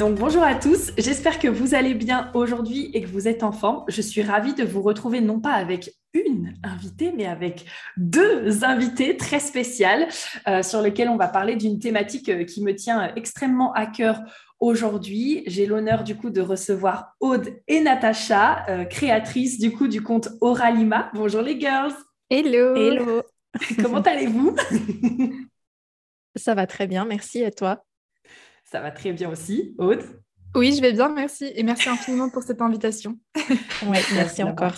Donc bonjour à tous, j'espère que vous allez bien aujourd'hui et que vous êtes en forme. Je suis ravie de vous retrouver non pas avec une invitée, mais avec deux invités très spéciales euh, sur lesquelles on va parler d'une thématique euh, qui me tient extrêmement à cœur aujourd'hui. J'ai l'honneur du coup de recevoir Aude et Natacha, euh, créatrices du coup du compte Oralima. Bonjour les girls. Hello. Hello. Comment allez-vous? Ça va très bien, merci. Et toi? Ça va très bien aussi. Aude Oui, je vais bien, merci. Et merci infiniment pour cette invitation. oui, merci, encore.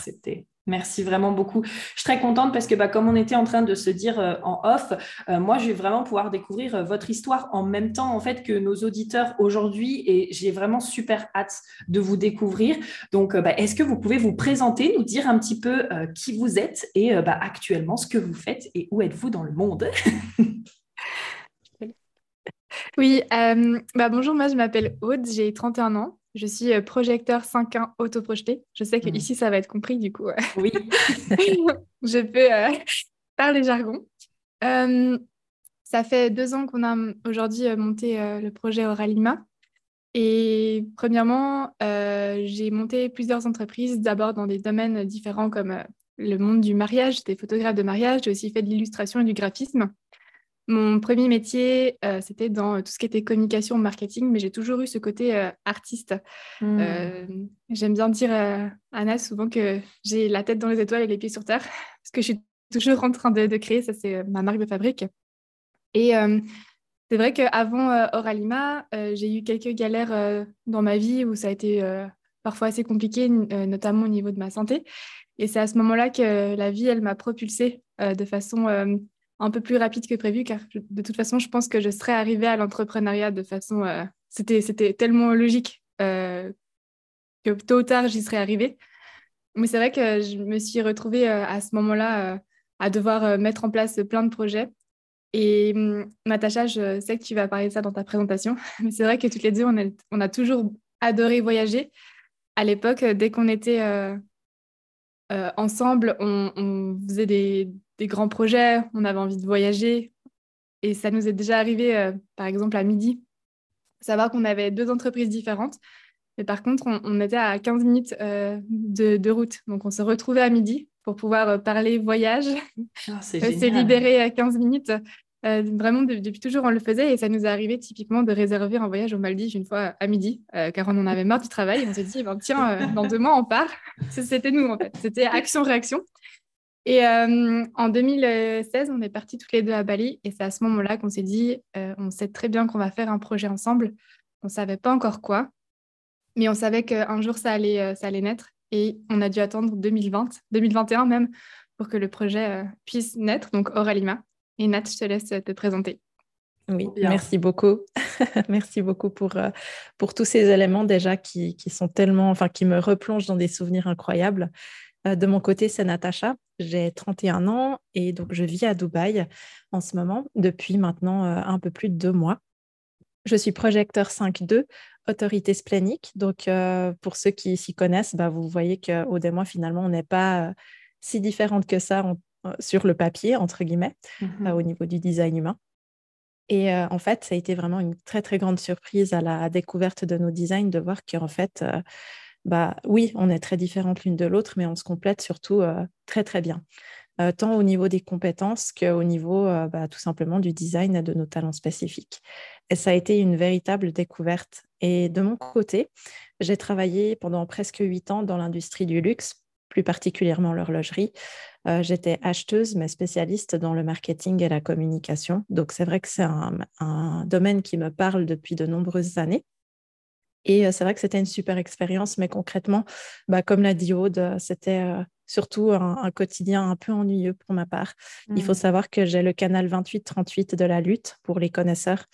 Merci vraiment beaucoup. Je suis très contente parce que, bah, comme on était en train de se dire euh, en off, euh, moi, je vais vraiment pouvoir découvrir euh, votre histoire en même temps, en fait, que nos auditeurs aujourd'hui, et j'ai vraiment super hâte de vous découvrir. Donc, bah, est-ce que vous pouvez vous présenter, nous dire un petit peu qui vous êtes et bah, actuellement ce que vous faites et où êtes-vous dans le monde? Oui, euh, bah bonjour, moi je m'appelle Aude, j'ai 31 ans. Je suis euh, projecteur 5.1 autoprojeté. Je sais qu'ici, mmh. ça va être compris, du coup. Oui. je peux euh, parler jargon. ça fait deux ans qu'on a aujourd'hui monté le projet Oralima. Et premièrement, j'ai monté plusieurs entreprises, d'abord dans des domaines différents comme le monde du mariage. J'étais photographe de mariage, j'ai aussi fait de l'illustration et du graphisme. Mon premier métier, euh, c'était dans tout ce qui était communication, marketing, mais j'ai toujours eu ce côté euh, artiste. Hmm. Euh, j'aime bien dire à Anna souvent que j'ai la tête dans les étoiles et les pieds sur terre, parce que je suis toujours en train de, créer, ça c'est ma marque de fabrique. Et c'est vrai qu'avant Oralima, j'ai eu quelques galères dans ma vie où ça a été parfois assez compliqué, notamment au niveau de ma santé. Et c'est à ce moment-là que la vie, elle m'a propulsée de façon un peu plus rapide que prévu, car de toute façon, je pense que je serais arrivée à l'entrepreneuriat de façon... Euh, c'était, tellement logique euh, que tôt ou tard, j'y serais arrivée. Mais c'est vrai que je me suis retrouvée euh, à ce moment-là à devoir mettre en place plein de projets. Et hum, Natacha, je sais que tu vas parler de ça dans ta présentation, mais c'est vrai que toutes les deux, on a toujours adoré voyager. À l'époque, dès qu'on était ensemble, on, on, faisait des, des grands projets, on avait envie de voyager. Et ça nous est déjà arrivé, euh, par exemple, à midi, savoir qu'on avait deux entreprises différentes. Mais par contre, on, était à 15 minutes euh, de, route. Donc, on se retrouvait à midi pour pouvoir euh, parler voyage, ah, se libérer à 15 minutes. Vraiment, depuis toujours, on le faisait et ça nous est arrivé typiquement de réserver un voyage aux Maldives une fois à midi, car on en avait marre du travail. On s'est dit, ben, tiens, dans deux mois, on part. C'était nous, en fait. C'était action-réaction. Et euh, en 2016, on est partis toutes les deux à Bali et c'est à ce moment-là qu'on s'est dit, euh, on sait très bien qu'on va faire un projet ensemble. On ne savait pas encore quoi, mais on savait qu'un jour ça allait, euh, ça allait naître et on a dû attendre 2020, 2021 même, pour que le projet puisse naître, donc Oralima. Et Nat, je te laisse te présenter. Oui, merci beaucoup. merci beaucoup pour, pour tous ces éléments déjà qui, qui, sont tellement, enfin, qui me replongent dans des souvenirs incroyables. Euh, de mon côté, c'est Natacha. J'ai 31 ans et donc je vis à Dubaï en ce moment depuis maintenant euh, un peu plus de deux mois. Je suis projecteur 5.2, autorité splénique. Donc, euh, pour ceux qui s'y connaissent, bah, vous voyez qu'au mois, finalement, on n'est pas si différente que ça sur le papier, entre guillemets, mmh au niveau du design humain. Et en fait, ça a été vraiment une très, très grande surprise à la découverte de nos designs de voir qu'en fait, bah oui, on est très différentes l'une de l'autre, mais on se complète surtout euh, très très bien, euh, tant au niveau des compétences qu'au niveau euh, bah, tout simplement du design et de nos talents spécifiques. Et ça a été une véritable découverte. Et de mon côté, j'ai travaillé pendant presque huit ans dans l'industrie du luxe, plus particulièrement l'horlogerie. J'étais acheteuse, mais spécialiste dans le marketing et la communication. Donc c'est vrai que c'est un domaine qui me parle depuis de nombreuses années. Et c'est vrai que c'était une super expérience, mais concrètement, bah, comme l'a dit Aude, c'était surtout un, quotidien un peu ennuyeux pour ma part. Il faut mmh. savoir que j'ai le canal 28-38 de la lutte pour les connaisseurs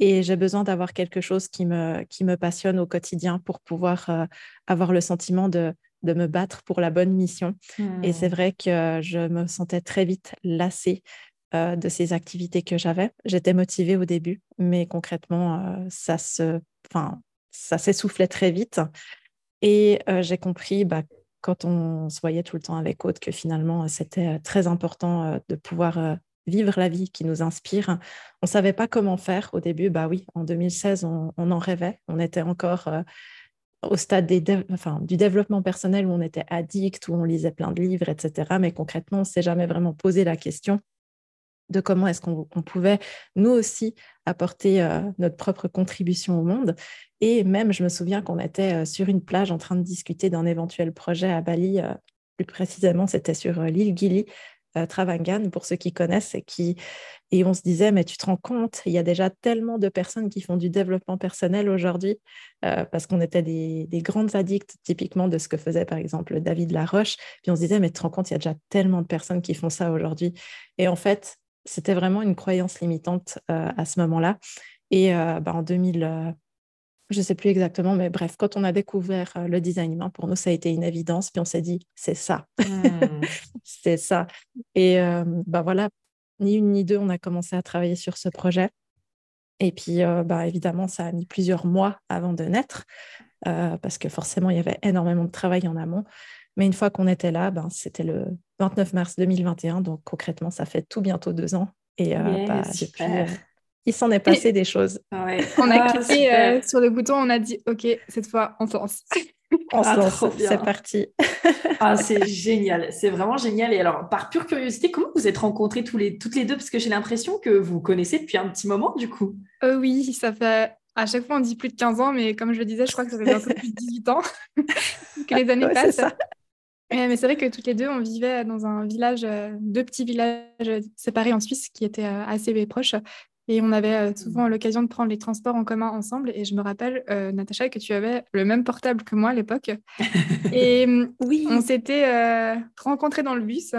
et j'ai besoin d'avoir quelque chose qui me, qui me passionne au quotidien pour pouvoir euh, avoir le sentiment de, de me battre pour la bonne mission. Et c'est mmh. vrai que je me sentais très vite lassée euh, de ces activités que j'avais. J'étais motivée au début, mais concrètement, euh, ça se, ça s'essoufflait très vite. Et euh, j'ai compris, bah, quand on se voyait tout le temps avec Aude, que finalement, c'était très important de pouvoir vivre la vie qui nous inspire. On ne savait pas comment faire au début. Bah oui, en 2016, on, en rêvait. On était encore au stade des du développement personnel où on était addict, où on lisait plein de livres, etc. Mais concrètement, on ne s'est jamais vraiment posé la question de comment est-ce qu'on pouvait nous aussi apporter euh, notre propre contribution au monde. Et même, je me souviens qu'on était euh, sur une plage en train de discuter d'un éventuel projet à Bali. Euh, plus précisément, c'était sur l'île Gili, Travangan, pour ceux qui connaissent. Et, qui... et on se disait, mais tu te rends compte, il y a déjà tellement de personnes qui font du développement personnel aujourd'hui, parce qu'on était des, des, grandes addicts, typiquement de ce que faisait par exemple David Laroche. Puis on se disait, mais tu te rends compte, il y a déjà tellement de personnes qui font ça aujourd'hui. Et en fait, c'était vraiment une croyance limitante euh, à ce moment-là. Et euh, bah, en 2000, euh, je ne sais plus exactement, mais bref, quand on a découvert le design humain, pour nous, ça a été une évidence. Puis on s'est dit, c'est ça. Hmm. c'est ça. Et bah, voilà, ni une ni deux, on a commencé à travailler sur ce projet. Et puis, bah, évidemment, ça a mis plusieurs mois avant de naître, parce que forcément, il y avait énormément de travail en amont. Mais une fois qu'on était là, ben, c'était le 29 mars 2021. Donc concrètement, ça fait tout bientôt deux ans. Et euh, bah, depuis, euh, il s'en est passé des choses. On a ah, cliqué euh, sur le bouton, on a dit OK, cette fois, on se lance. on se ah, lance, c'est parti. ah, c'est génial, c'est vraiment génial. Et alors, par pure curiosité, comment vous êtes rencontrés tous les, toutes les deux? Parce que j'ai l'impression que vous connaissez depuis un petit moment, du coup. oui, ça fait à chaque fois, on dit plus de 15 ans, mais comme je le disais, je crois que ça fait un peu plus de 18 ans que les années passent mais c'est vrai que toutes les deux, on vivait dans un village, euh, deux petits villages séparés en Suisse qui étaient euh, assez proches. Et on avait euh, souvent l'occasion de prendre les transports en commun ensemble. Et je me rappelle, Natacha, que tu avais le même portable que moi à l'époque. et mmh, oui. on s'était rencontrés dans le bus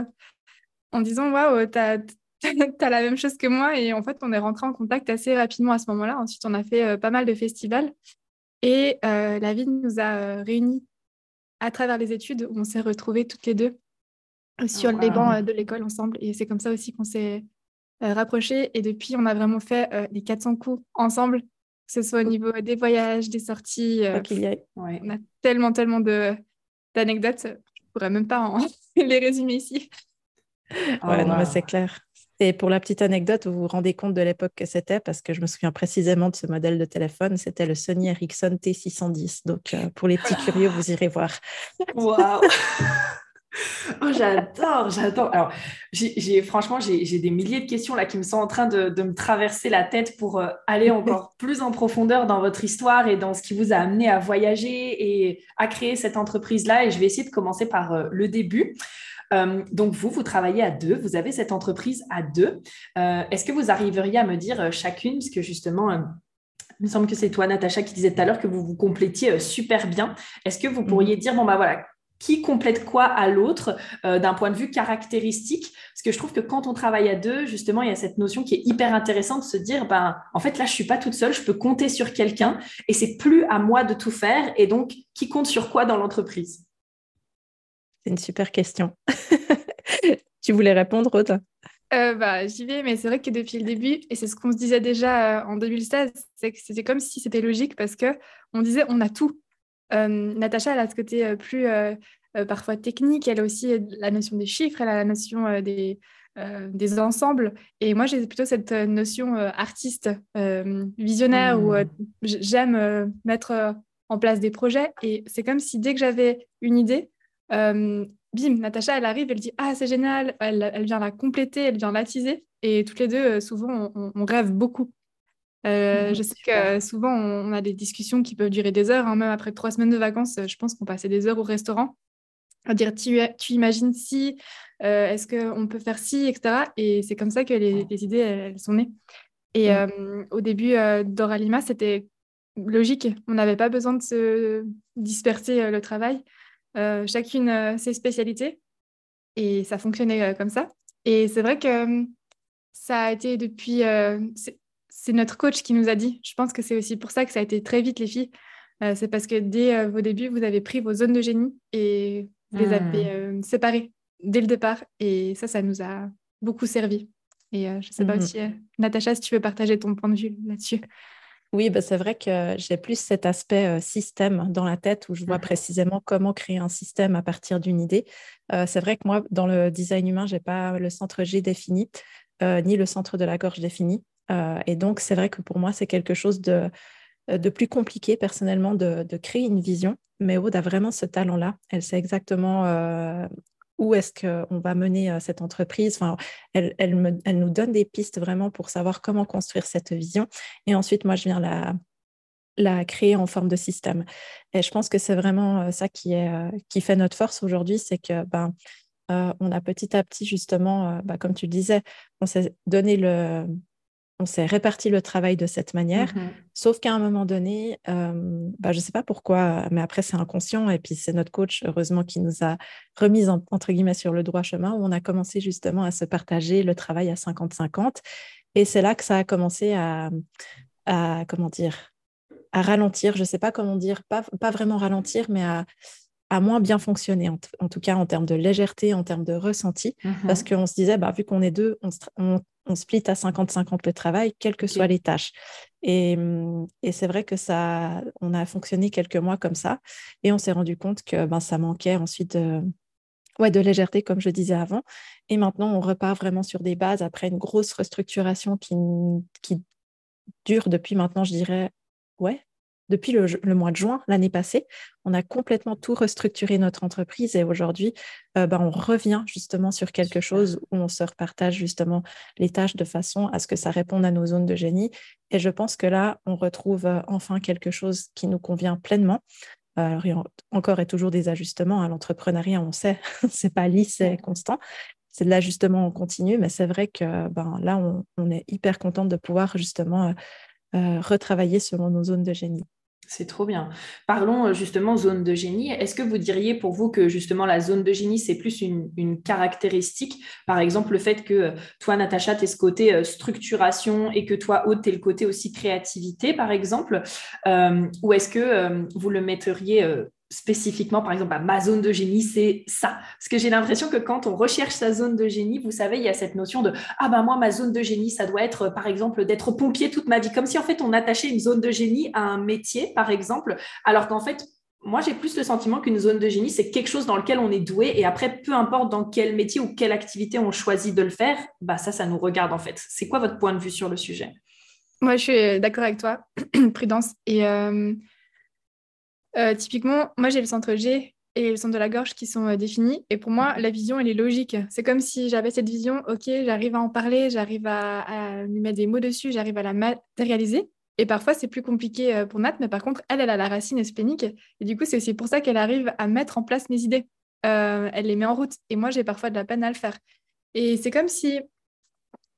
en disant Waouh, t'as as la même chose que moi. Et en fait, on est rentrés en contact assez rapidement à ce moment-là. Ensuite, on a fait pas mal de festivals. Et la vie nous a réunis à travers les études où on s'est retrouvés toutes les deux euh, sur les bancs euh, de l'école ensemble. Et c'est comme ça aussi qu'on s'est euh, rapprochés. Et depuis, on a vraiment fait les 400 coups ensemble, que ce soit au niveau des voyages, des sorties. On a tellement, tellement d'anecdotes. Je ne pourrais même pas les résumer ici. Ouais, non, mais c'est clair. Et pour la petite anecdote, vous vous rendez compte de l'époque que c'était, parce que je me souviens précisément de ce modèle de téléphone, c'était le Sony Ericsson T610. Donc, euh, pour les petits curieux, vous irez voir. Waouh Oh, j'adore, j'adore. Alors, j'ai, franchement, j'ai, des milliers de questions là qui me sont en train de, me traverser la tête pour euh, aller encore plus en profondeur dans votre histoire et dans ce qui vous a amené à voyager et à créer cette entreprise-là. Et je vais essayer de commencer par euh, le début. Euh, donc vous, vous travaillez à deux, vous avez cette entreprise à deux. Est-ce que vous arriveriez à me dire chacune, parce que justement, il me semble que c'est toi, Natacha, qui disait tout à l'heure que vous vous complétiez super bien. Est-ce que vous pourriez mhm. dire, bon, bah voilà, qui complète quoi à l'autre d'un point de vue caractéristique Parce que je trouve que quand on travaille à deux, justement, il y a cette notion qui est hyper intéressante de se dire, ben, en fait, là, je suis pas toute seule, je peux compter sur quelqu'un et c'est plus à moi de tout faire. Et donc, qui compte sur quoi dans l'entreprise? C'est une super question. tu voulais répondre, Aude euh, bah, J'y vais, mais c'est vrai que depuis le début, et c'est ce qu'on se disait déjà euh, en 2016, c'est que c'était comme si c'était logique parce que on disait on a tout. Euh, Natacha, elle a ce côté plus parfois technique, elle a aussi la notion des chiffres, elle a la notion des, des ensembles. Et moi, j'ai plutôt cette notion artiste, visionnaire, où mmh. j'aime mettre en place des projets. Et c'est comme si dès que j'avais une idée, euh, bim, Natacha, elle arrive, elle dit Ah, c'est génial, elle, vient la compléter, elle vient l'attiser. Et toutes les deux, euh, souvent, on, rêve beaucoup. Euh, mhm, je sais que souvent, on, a des discussions qui peuvent durer des heures, hein, même après trois semaines de vacances, je pense qu'on passait des heures au restaurant à dire tu, tu imagines si, est-ce qu'on peut faire ci, etc. Et c'est comme ça que les, idées, elles, sont nées. Et mhm. au début d'Oralima, c'était logique. On n'avait pas besoin de se disperser le travail. Euh, chacune euh, ses spécialités. Et ça fonctionnait comme ça. Et c'est vrai que ça a été depuis... c'est notre coach qui nous a dit. Je pense que c'est aussi pour ça que ça a été très vite, les filles. c'est parce que dès vos débuts, vous avez pris vos zones de génie et vous les avez mmh. séparées dès le départ. Et ça, ça nous a beaucoup servi. Et je ne sais pas mmh aussi, Natacha, si tu veux partager ton point de vue là-dessus. Oui, bah, c'est vrai que j'ai plus cet aspect système dans la tête où je vois mmh précisément comment créer un système à partir d'une idée. c'est vrai que moi, dans le design humain, je n'ai pas le centre G défini, ni le centre de la gorge défini. Et donc, c'est vrai que pour moi, c'est quelque chose de, de plus compliqué personnellement de, de, créer une vision. Mais Aude a vraiment ce talent-là. Elle sait exactement où est-ce qu'on va mener cette entreprise. Enfin, elle, elle, nous donne des pistes vraiment pour savoir comment construire cette vision. Et ensuite, moi, je viens la, la créer en forme de système. Et je pense que c'est vraiment ça qui, est, qui fait notre force aujourd'hui, c'est que ben, on a petit à petit, justement, ben, comme tu disais, on s'est donné le, on s'est réparti le travail de cette manière, mmh sauf qu'à un moment donné, euh, bah, je ne sais pas pourquoi, mais après c'est inconscient, et puis c'est notre coach, heureusement, qui nous a remis entre guillemets sur le droit chemin, où on a commencé justement à se partager le travail à 50-50, et c'est là que ça a commencé à, comment dire, à ralentir, je ne sais pas comment dire, pas, pas vraiment ralentir, mais à, à moins bien fonctionner, en, tout cas en termes de légèreté, en termes de ressenti, mmh parce qu'on se disait, bah, vu qu'on est deux, on, on split à 50-50 le travail, quelles que soient les tâches. Et, c'est vrai que ça, on a fonctionné quelques mois comme ça, et on s'est rendu compte que ben, ça manquait ensuite de, ouais, de légèreté, comme je disais avant. Et maintenant, on repart vraiment sur des bases après une grosse restructuration qui, qui dure depuis maintenant, je dirais, ouais, depuis le, mois de juin l'année passée. On a complètement tout restructuré notre entreprise et aujourd'hui, euh, ben, on revient justement sur quelque chose où on se repartage justement les tâches de façon à ce que ça réponde à nos zones de génie. Et je pense que là, on retrouve euh, enfin quelque chose qui nous convient pleinement. Alors, il y a encore et toujours des ajustements. À l'entrepreneuriat, on sait, c'est pas lisse, c'est constant. C'est de l'ajustement en continu, mais c'est vrai que ben, là, on, est hyper contente de pouvoir justement euh, retravailler selon nos zones de génie. C'est trop bien. Parlons euh, justement zone de génie. Est-ce que vous diriez pour vous que justement la zone de génie, c'est plus une, caractéristique? Par exemple, le fait que euh, toi, Natacha, tu es ce côté euh, structuration et que toi, Aude, tu es le côté aussi créativité, par exemple Ou est-ce que vous le metteriez spécifiquement, par exemple, ma zone de génie, c'est ça. Parce que j'ai l'impression que quand on recherche sa zone de génie, vous savez, il y a cette notion de ah ben moi, ma zone de génie, ça doit être, par exemple, d'être pompier toute ma vie. Comme si en fait on attachait une zone de génie à un métier, par exemple, alors qu'en fait, moi, j'ai plus le sentiment qu'une zone de génie, c'est quelque chose dans lequel on est doué. Et après, peu importe dans quel métier ou quelle activité on choisit de le faire, bah ça, ça nous regarde en fait. C'est quoi votre point de vue sur le sujet? Moi, je suis d'accord avec toi, Prudence. Et euh, euh, typiquement, moi, j'ai le centre G et le centre de la gorge qui sont euh, définis. Et pour moi, la vision, elle est logique. C'est comme si j'avais cette vision, OK, j'arrive à en parler, j'arrive à, lui mettre des mots dessus, j'arrive à la matérialiser. Et parfois, c'est plus compliqué euh, pour Nat, mais par contre, elle, elle a la racine splénique. Et du coup, c'est aussi pour ça qu'elle arrive à mettre en place mes idées. elle les met en route. Et moi, j'ai parfois de la peine à le faire. Et c'est comme si,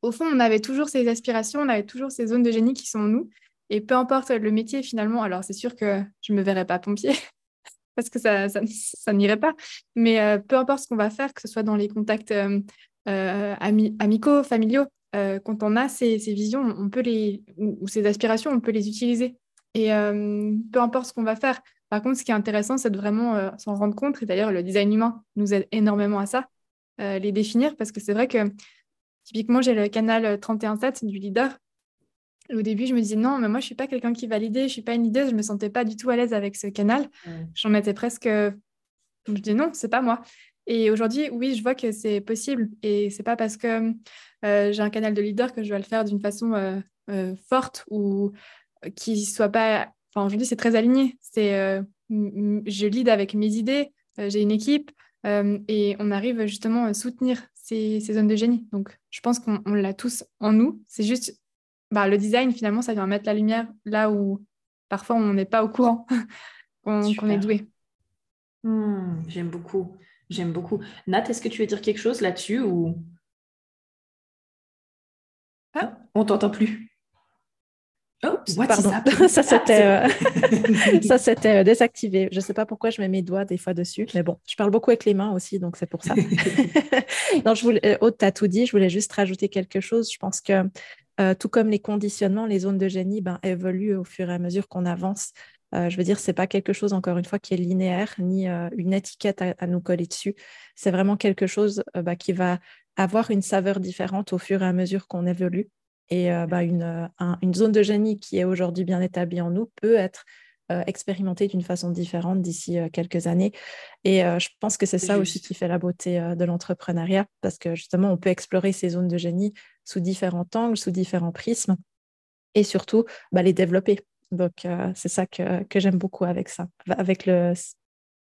au fond, on avait toujours ces aspirations, on avait toujours ces zones de génie qui sont en nous. Et peu importe le métier finalement, alors c'est sûr que je ne me verrai pas pompier parce que ça, ça, n'irait pas, mais euh, peu importe ce qu'on va faire, que ce soit dans les contacts euh, euh, amicaux, familiaux, quand on a ces, visions, on peut les, ou, ces aspirations, on peut les utiliser. Et peu importe ce qu'on va faire. Par contre, ce qui est intéressant, c'est de vraiment s'en rendre compte. Et d'ailleurs, le design humain nous aide énormément à ça, les définir, parce que c'est vrai que typiquement, j'ai le canal 31.7 du leader au début, je me disais non, mais moi, je suis pas quelqu'un qui validait, je suis pas une idée, je me sentais pas du tout à l'aise avec ce canal. J'en mettais presque. Je me disais non, c'est pas moi. Et aujourd'hui, oui, je vois que c'est possible. Et c'est pas parce que euh, j'ai un canal de leader que je vais le faire d'une façon euh, euh, forte ou qui soit pas. Enfin, aujourd'hui, c'est très aligné. C'est je lead avec mes idées, j'ai une équipe et on arrive justement à soutenir ces, ces zones de génie. Donc, je pense qu'on l'a tous en nous. C'est juste bah, le design, finalement, ça vient mettre la lumière là où parfois on n'est pas au courant qu'on est doué. Hmm, j'aime beaucoup. J'aime beaucoup. Nat, est-ce que tu veux dire quelque chose là-dessus ou? Ah. On t'entend plus. Oh, pardon, ça c'était euh, ça c'était euh, désactivé. Je ne sais pas pourquoi je mets mes doigts des fois dessus, mais bon, je parle beaucoup avec les mains aussi, donc c'est pour ça. non, je voulais, Aude, tu as tout dit. Je voulais juste rajouter quelque chose. Je pense que tout comme les conditionnements, les zones de génie ben, évoluent au fur et à mesure qu'on avance. je veux dire, c'est pas quelque chose, encore une fois, qui est linéaire, ni une étiquette à, nous coller dessus. C'est vraiment quelque chose bah, qui va avoir une saveur différente au fur et à mesure qu'on évolue. Et euh, bah, une, zone de génie qui est aujourd'hui bien établie en nous peut être euh, expérimentée d'une façon différente d'ici euh, quelques années. Et je pense que c'est ça aussi qui fait la beauté de l'entrepreneuriat, parce que justement, on peut explorer ces zones de génie sous différents angles, sous différents prismes, et surtout bah, les développer. Donc, c'est ça que, que j'aime beaucoup avec ça, avec le,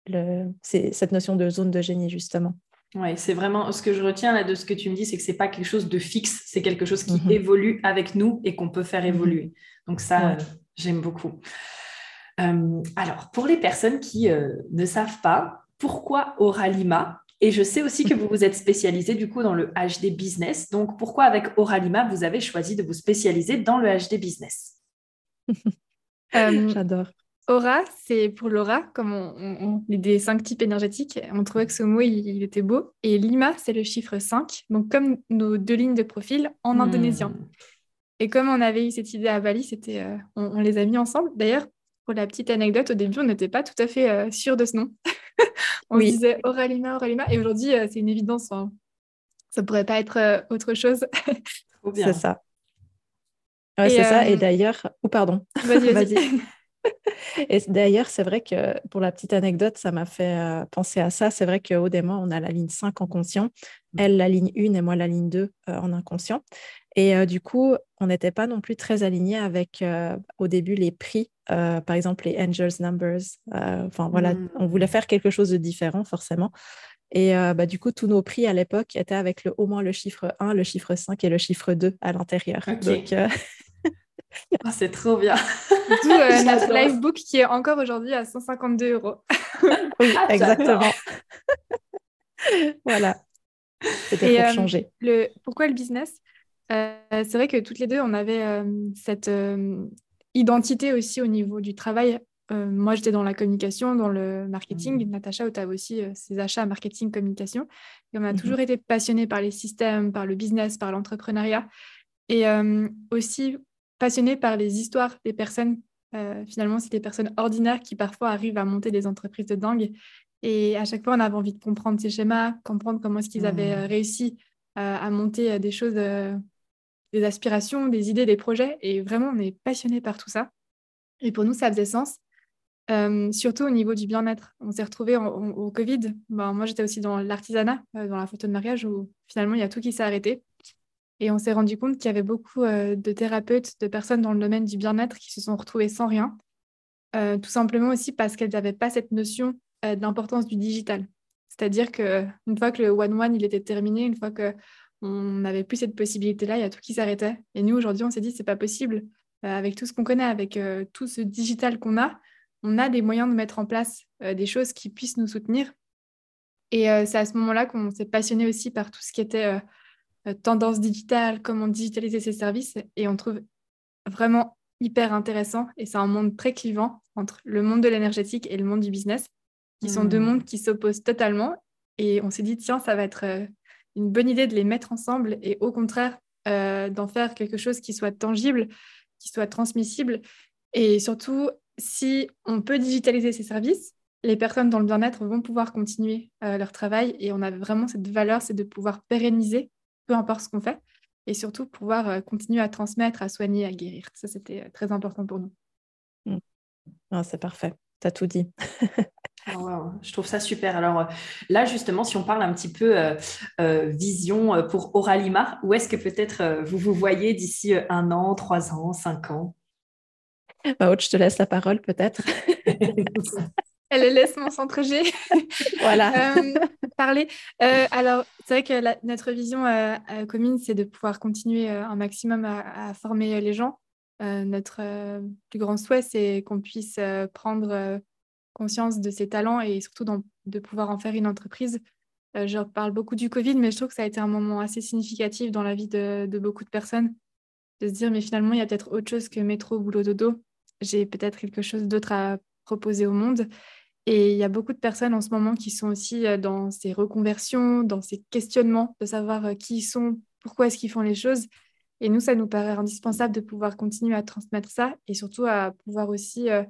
le, cette notion de zone de génie, justement. Oui, c'est vraiment ce que je retiens là de ce que tu me dis, c'est que c'est pas quelque chose de fixe, c'est quelque chose qui mhm. évolue avec nous et qu'on peut faire mhm. évoluer. Donc ça, euh, j'aime beaucoup. Euh, alors, pour les personnes qui euh, ne savent pas, pourquoi Oralima Et je sais aussi que vous vous êtes spécialisé du coup dans le HD business. Donc, pourquoi avec Oralima, vous avez choisi de vous spécialiser dans le HD business? J'adore. Aura, c'est pour l'aura, comme on, on, des cinq types énergétiques. On trouvait que ce mot, il, était beau. Et Lima, c'est le chiffre 5, donc comme nos deux lignes de profil en indonésien. Hmm. Et comme on avait eu cette idée à Bali, c'était, euh, on, les a mis ensemble. D'ailleurs, pour la petite anecdote, au début, on n'était pas tout à fait euh, sûr de ce nom. on disait Aura Lima, Aura Lima. Et aujourd'hui, euh, c'est une évidence. Ça Ça pourrait pas être autre chose. c'est ça. Ouais, c'est ça. Et d'ailleurs, ou pardon. Vas-y, vas-y. Et d'ailleurs, c'est vrai que pour la petite anecdote, ça m'a fait euh, penser à ça. C'est vrai qu'au moi, on a la ligne 5 en conscient, mmh. elle la ligne 1 et moi la ligne 2 euh, en inconscient. Et euh, du coup, on n'était pas non plus très alignés avec au début les prix, par exemple les Angels Numbers. Enfin voilà, mmh. on voulait faire quelque chose de différent forcément. Et bah, du coup, tous nos prix à l'époque étaient avec le, au moins le chiffre 1, le chiffre 5 et le chiffre 2 à l'intérieur. Donc, ah, c'est trop bien. D'où euh, notre livebook qui est encore aujourd'hui à 152 euros. oui, ah, exactement. voilà. C'était pour euh, changer. Le, pourquoi le business? euh, C'est vrai que toutes les deux, on avait cette identité aussi au niveau du travail. moi, j'étais dans la communication, dans le marketing. Mmh. Natacha, tu as aussi ses achats marketing, communication. Et on a mmh toujours été passionnés par les systèmes, par le business, par l'entrepreneuriat. Et aussi passionné par les histoires des personnes. Euh, finalement, c'est des personnes ordinaires qui parfois arrivent à monter des entreprises de dingue. Et à chaque fois, on avait envie de comprendre ces schémas, comprendre comment est-ce qu'ils avaient euh, mmh. réussi euh, à monter des choses, des aspirations, des idées, des projets. Et vraiment, on est passionné par tout ça. Et pour nous, ça faisait sens. surtout au niveau du bien-être. On s'est retrouvés au Covid. Ben, moi, j'étais aussi dans l'artisanat, dans la photo de mariage, où finalement, il y a tout qui s'est arrêté. Et on s'est rendu compte qu'il y avait beaucoup euh, de thérapeutes, de personnes dans le domaine du bien-être qui se sont retrouvées sans rien, euh, tout simplement aussi parce qu'elles n'avaient pas cette notion euh, d'importance du digital. C'est-à-dire qu'une fois que le one-one il était terminé, une fois qu'on n'avait plus cette possibilité-là, il y a tout qui s'arrêtait. Et nous, aujourd'hui, on s'est dit, c'est pas possible. avec tout ce qu'on connaît, avec tout ce digital qu'on a, on a des moyens de mettre en place des choses qui puissent nous soutenir. Et c'est à ce moment-là qu'on s'est passionné aussi par tout ce qui était euh, tendance digitale, comment digitaliser ses services. Et on trouve vraiment hyper intéressant. Et c'est un monde très clivant entre le monde de l'énergétique et le monde du business, qui sont deux hmm. mondes qui s'opposent totalement. Et on s'est dit, tiens, ça va être euh, une bonne idée de les mettre ensemble et au contraire, euh, d'en faire quelque chose qui soit tangible, qui soit transmissible. Et surtout, si on peut digitaliser ces services, les personnes dans le bien-être vont pouvoir continuer leur travail. Et on a vraiment cette valeur, c'est de pouvoir pérenniser peu importe ce qu'on fait, et surtout pouvoir euh, continuer à transmettre, à soigner, à guérir. Ça, c'était euh, très important pour nous. Mmh. Ah, c'est parfait, tu as tout dit. Ah, je trouve ça super. Alors euh, là, justement, si on parle un petit peu vision pour Oralima, où est-ce que peut-être vous vous voyez d'ici un an, trois ans, cinq ans? Bah, je te laisse la parole peut-être. Elle laisse mon centre G. voilà. Euh, parler. Euh, alors, c'est vrai que notre vision euh, commune, c'est de pouvoir continuer un maximum à, former les gens. notre plus grand souhait, c'est qu'on puisse prendre conscience de ses talents et surtout de pouvoir en faire une entreprise. je parle beaucoup du Covid, mais je trouve que ça a été un moment assez significatif dans la vie de, beaucoup de personnes. de se dire, mais finalement, il y a peut-être autre chose que métro, boulot, dodo. J'ai peut-être quelque chose d'autre à proposer au monde. Et il y a beaucoup de personnes en ce moment qui sont aussi euh, dans ces reconversions, dans ces questionnements de savoir euh, qui ils sont, pourquoi est-ce qu'ils font les choses. Et nous, ça nous paraît indispensable de pouvoir continuer à transmettre ça et surtout à pouvoir aussi euh,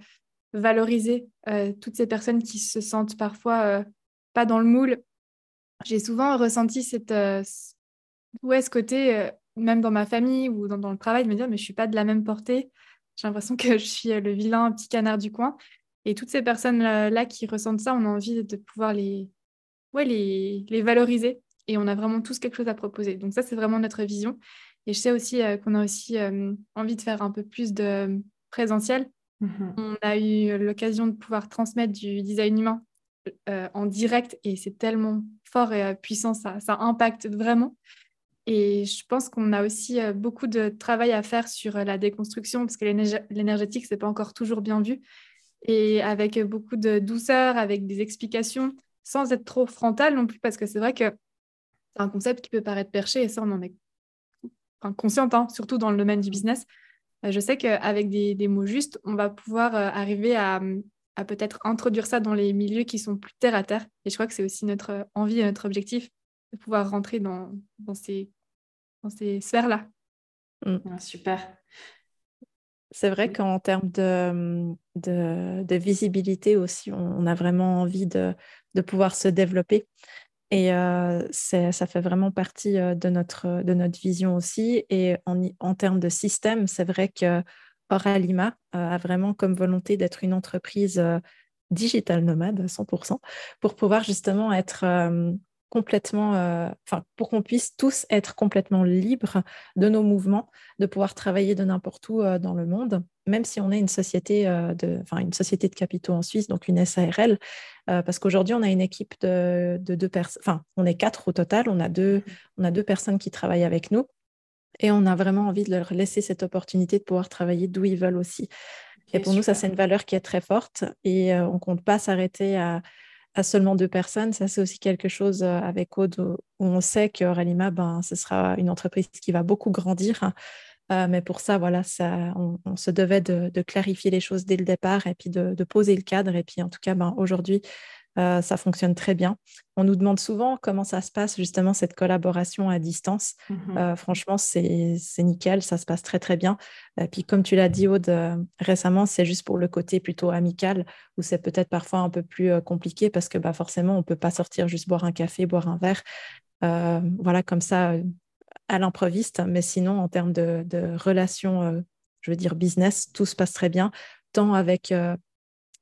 valoriser toutes ces personnes qui se sentent parfois pas dans le moule. J'ai souvent ressenti cette, ouais, ce côté, même dans ma famille ou dans, le travail, de me dire, mais je suis pas de la même portée. J'ai l'impression que je suis le vilain petit canard du coin. Et toutes ces personnes-là qui ressentent ça, on a envie de pouvoir les, ouais, les, les, valoriser. Et on a vraiment tous quelque chose à proposer. Donc ça, c'est vraiment notre vision. Et je sais aussi euh, qu'on a aussi euh, envie de faire un peu plus de présentiel. Mm-hmm. On a eu l'occasion de pouvoir transmettre du design humain euh, en direct et c'est tellement fort et puissant, ça, impacte vraiment. Et je pense qu'on a aussi beaucoup de travail à faire sur la déconstruction parce que l'énergétique, c'est pas encore toujours bien vu et avec beaucoup de douceur, avec des explications, sans être trop frontal non plus, parce que c'est vrai que c'est un concept qui peut paraître perché, et ça, on en est consciente, hein, surtout dans le domaine du business. Euh, je sais qu'avec des, des, mots justes, on va pouvoir euh, arriver à, à peut-être introduire ça dans les milieux qui sont plus terre à terre. Et je crois que c'est aussi notre envie et notre objectif de pouvoir rentrer dans, dans ces, dans ces sphères-là. Mmh. super. C'est vrai qu'en termes de, de, visibilité aussi, on, a vraiment envie de, de pouvoir se développer. Et ça fait vraiment partie de notre, de notre vision aussi. Et en, en termes de système, c'est vrai que Oralima a vraiment comme volonté d'être une entreprise digital nomade à 100% pour pouvoir justement être complètement, euh, enfin, pour qu'on puisse tous être complètement libres de nos mouvements, de pouvoir travailler de n'importe où euh, dans le monde, même si on est une société euh, de, enfin, une société de capitaux en Suisse, donc une SARL, parce qu'aujourd'hui on a une équipe de, deux personnes, enfin, on est quatre au total, on a deux, on a deux personnes qui travaillent avec nous. Et on a vraiment envie de leur laisser cette opportunité de pouvoir travailler d'où ils veulent aussi. et pour nous, ça, c'est une valeur qui est très forte et on ne compte pas s'arrêter à, à seulement deux personnes. Ça, c'est aussi quelque chose euh, avec Aude où on sait que Ralima, ben, ce sera une entreprise qui va beaucoup grandir. Euh, mais pour ça, voilà, ça, on, se devait de, clarifier les choses dès le départ et puis de, poser le cadre. Et puis, en tout cas, ben, aujourd'hui, euh, ça fonctionne très bien. On nous demande souvent comment ça se passe, justement, cette collaboration à distance. Mmh euh, franchement, c'est nickel, ça se passe très, très bien. Et puis, comme tu l'as dit, Aude, euh, récemment, c'est juste pour le côté plutôt amical, où c'est peut-être parfois un peu plus compliqué parce que bah, forcément, on ne peut pas sortir juste boire un café, boire un verre. voilà, comme ça, à l'improviste. Mais sinon, en termes de, de relations, je veux dire business, tout se passe très bien, tant avec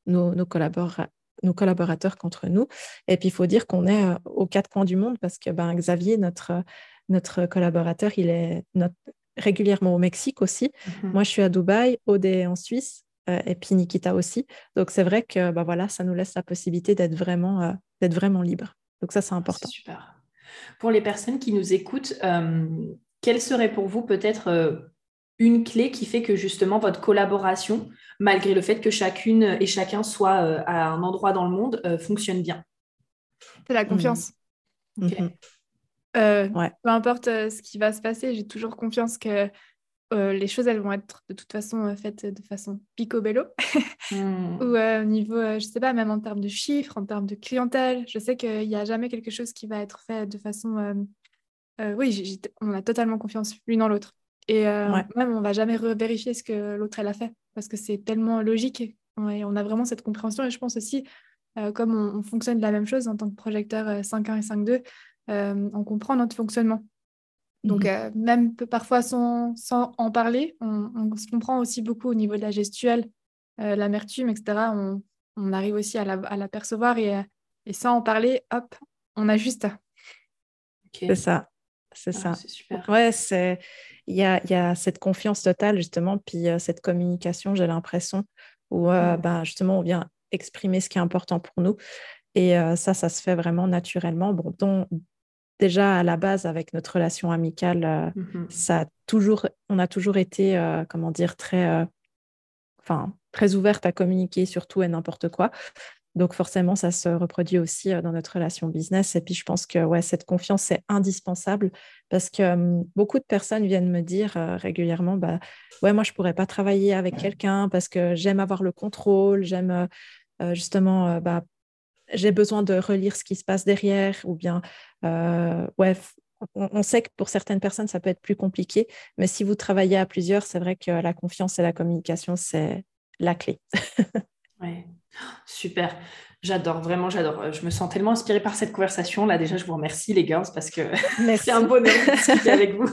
nos, nos collaborateurs nos collaborateurs qu'entre nous. Et puis, il faut dire qu'on est euh, aux quatre coins du monde parce que ben, Xavier, notre, notre collaborateur, il est régulièrement au Mexique aussi. Mhm. Moi, je suis à Dubaï, Aude en Suisse euh, et puis Nikita aussi. Donc, c'est vrai que ben, voilà, ça nous laisse la possibilité d'être vraiment, euh, d'être vraiment libre. Donc, ça, c'est important. super. Pour les personnes qui nous écoutent, quelle serait pour vous peut-être une clé qui fait que justement votre collaboration, malgré le fait que chacune et chacun soit euh, à un endroit dans le monde, euh, fonctionne bien C'est la confiance. Mmh. Mmh. Euh, peu importe ce qui va se passer, j'ai toujours confiance que les choses, elles vont être de toute façon faites de façon picobello. mmh. Ou au niveau, je sais pas, même en termes de chiffres, en termes de clientèle, je sais qu'il n'y a jamais quelque chose qui va être fait de façon... oui, on a totalement confiance l'une dans l'autre. Et euh, même, on va jamais vérifier ce que l'autre elle a fait parce que c'est tellement logique. Et on a vraiment cette compréhension. Et je pense aussi, euh, comme on, fonctionne de la même chose en tant que projecteur 5.1 et 5.2, on comprend notre fonctionnement. Donc, mmh même parfois sans, sans, en parler, on, se comprend aussi beaucoup au niveau de la gestuelle, l'amertume, etc. On, on, arrive aussi à l'apercevoir la, et, et, sans en parler, hop, on ajuste. C'est ça. C'est ah, ça. Super. Ouais, c'est il y a, y a, cette confiance totale justement, puis euh, cette communication, j'ai l'impression, où euh, ben, justement on vient exprimer ce qui est important pour nous. Et euh, ça, ça se fait vraiment naturellement. Bon, donc, déjà à la base avec notre relation amicale, mmh ça a toujours, on a toujours été, comment dire, très, enfin, très ouverte à communiquer sur tout et n'importe quoi. Donc forcément, ça se reproduit aussi dans notre relation business. Et puis je pense que ouais, cette confiance, c'est indispensable parce que beaucoup de personnes viennent me dire régulièrement, bah, ouais, moi, je ne pourrais pas travailler avec quelqu'un parce que j'aime avoir le contrôle, j'aime justement, bah, j'ai besoin de relire ce qui se passe derrière ou bien, ouais, on, sait que pour certaines personnes, ça peut être plus compliqué, mais si vous travaillez à plusieurs, c'est vrai que la confiance et la communication, c'est la clé. Ouais. Super. J'adore, vraiment, j'adore. Je me sens tellement inspirée par cette conversation. Là, déjà, je vous remercie, les girls, parce que c'est un bonheur de discuter avec vous.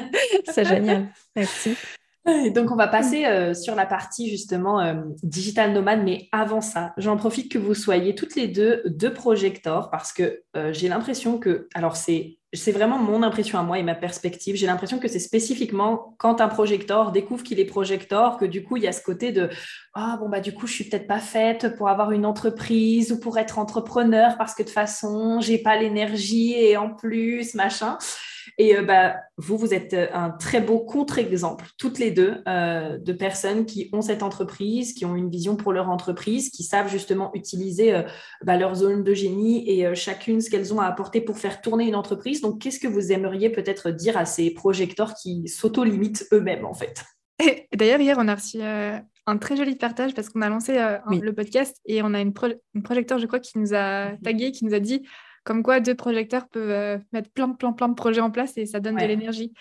c'est génial. Merci. Et donc, on va passer euh, sur la partie justement euh, digital nomade, mais avant ça, j'en profite que vous soyez toutes les deux deux projecteurs parce que euh, j'ai l'impression que, alors c'est c'est vraiment mon impression à moi et ma perspective. J'ai l'impression que c'est spécifiquement quand un projecteur découvre qu'il est projecteur que du coup, il y a ce côté de Ah, bon, bah, du coup, je suis peut-être pas faite pour avoir une entreprise ou pour être entrepreneur parce que de toute façon, j'ai pas l'énergie et en plus, machin. Et euh, bah, vous, vous êtes euh, un très beau contre-exemple, toutes les deux, euh, de personnes qui ont cette entreprise, qui ont une vision pour leur entreprise, qui savent justement utiliser bah, leur zone de génie et chacune ce qu'elles ont à apporter pour faire tourner une entreprise. Donc, qu'est-ce que vous aimeriez peut-être dire à ces projecteurs qui s'auto-limitent eux-mêmes, en fait? D'ailleurs, hier, on a reçu un très joli partage parce qu'on a lancé le podcast et on a une, projecteur, je crois, qui nous a mhm. tagué, qui nous a dit comme quoi deux projecteurs peuvent euh, mettre plein, plein, plein de projets en place et ça donne de l'énergie.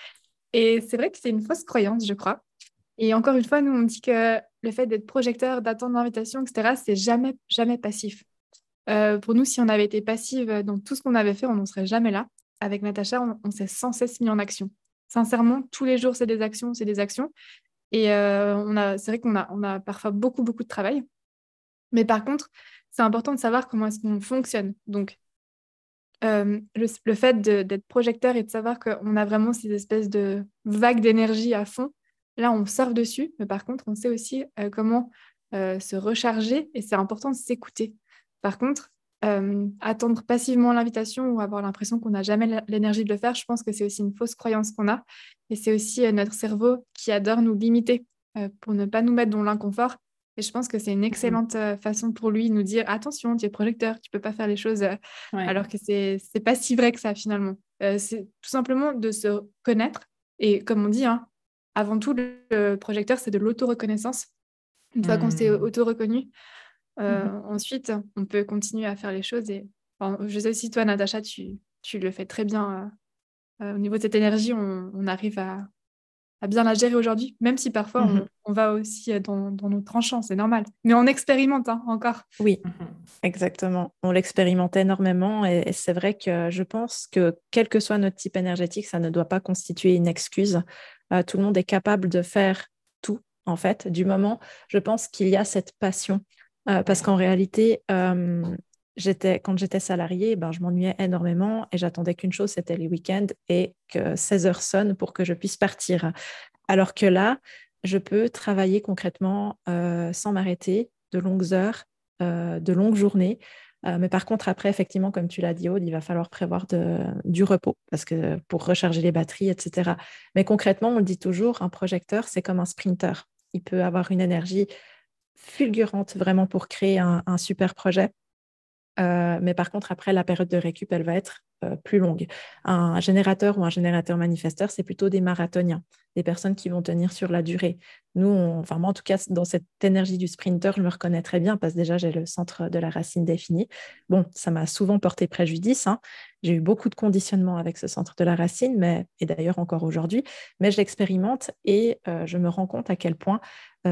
Et c'est vrai que c'est une fausse croyance, je crois. Et encore une fois, nous, on dit que le fait d'être projecteur, d'attendre l'invitation, etc., c'est jamais, jamais passif. Euh, pour nous, si on avait été passive dans tout ce qu'on avait fait, on n'en serait jamais là. Avec Natacha, on, s'est sans cesse mis en action. Sincèrement, tous les jours, c'est des actions, c'est des actions. Et euh, c'est vrai qu'on a, on a parfois beaucoup, beaucoup de travail. Mais par contre, c'est important de savoir comment est-ce qu'on fonctionne. Donc, euh, le, fait d'être projecteur et de savoir qu'on a vraiment ces espèces de vagues d'énergie à fond, là, on surfe dessus, mais par contre, on sait aussi euh, comment euh, se recharger et c'est important de s'écouter. Par contre, attendre passivement l'invitation ou avoir l'impression qu'on n'a jamais l'énergie de le faire, je pense que c'est aussi une fausse croyance qu'on a et c'est aussi notre cerveau qui adore nous limiter pour ne pas nous mettre dans l'inconfort et je pense que c'est une excellente euh, façon pour lui de nous dire attention, tu es projecteur, tu peux pas faire les choses euh, alors que c'est n'est pas si vrai que ça finalement. Euh, c'est tout simplement de se connaître. Et comme on dit, hein, avant tout, le, projecteur, c'est de l'auto-reconnaissance. Une fois qu'on s'est mmh. auto-reconnu, mmh ensuite, on peut continuer à faire les choses. Et je sais si toi, Natacha, tu, tu le fais très bien. au niveau de cette énergie, on arrive à, à bien la gérer aujourd'hui, même si parfois on, mhm. va aussi euh, dans, nos tranchants, c'est normal. Mais on expérimente hein, encore. Oui, mhm. exactement. On l'expérimente énormément et, c'est vrai que je pense que quel que soit notre type énergétique, ça ne doit pas constituer une excuse. Euh, tout le monde est capable de faire tout, en fait, du moment, je pense qu'il y a cette passion. Euh, parce qu'en réalité, quand j'étais salariée, ben, je m'ennuyais énormément et j'attendais qu'une chose, c'était les week-ends et que 16 heures sonnent pour que je puisse partir. Alors que là, je peux travailler concrètement euh, sans m'arrêter de longues heures, euh, de longues journées. Euh, mais par contre, après, effectivement, comme tu l'as dit, Aude, il va falloir prévoir du repos parce que pour recharger les batteries, etc. Mais concrètement, on le dit toujours, un projecteur, c'est comme un sprinter. Il peut avoir une énergie fulgurante vraiment pour créer un super projet. Euh, mais par contre, après, la période de récup, elle va être euh, plus longue. Un générateur ou un générateur manifesteur, c'est plutôt des marathoniens, des personnes qui vont tenir sur la durée. Nous, enfin moi en tout cas, dans cette énergie du sprinter, je me reconnais très bien parce que déjà, j'ai le centre de la racine défini. Bon, ça m'a souvent porté préjudice. Hein. J'ai eu beaucoup de conditionnement avec ce centre de la racine, mais, et d'ailleurs encore aujourd'hui, mais je l'expérimente et euh, je me rends compte à quel point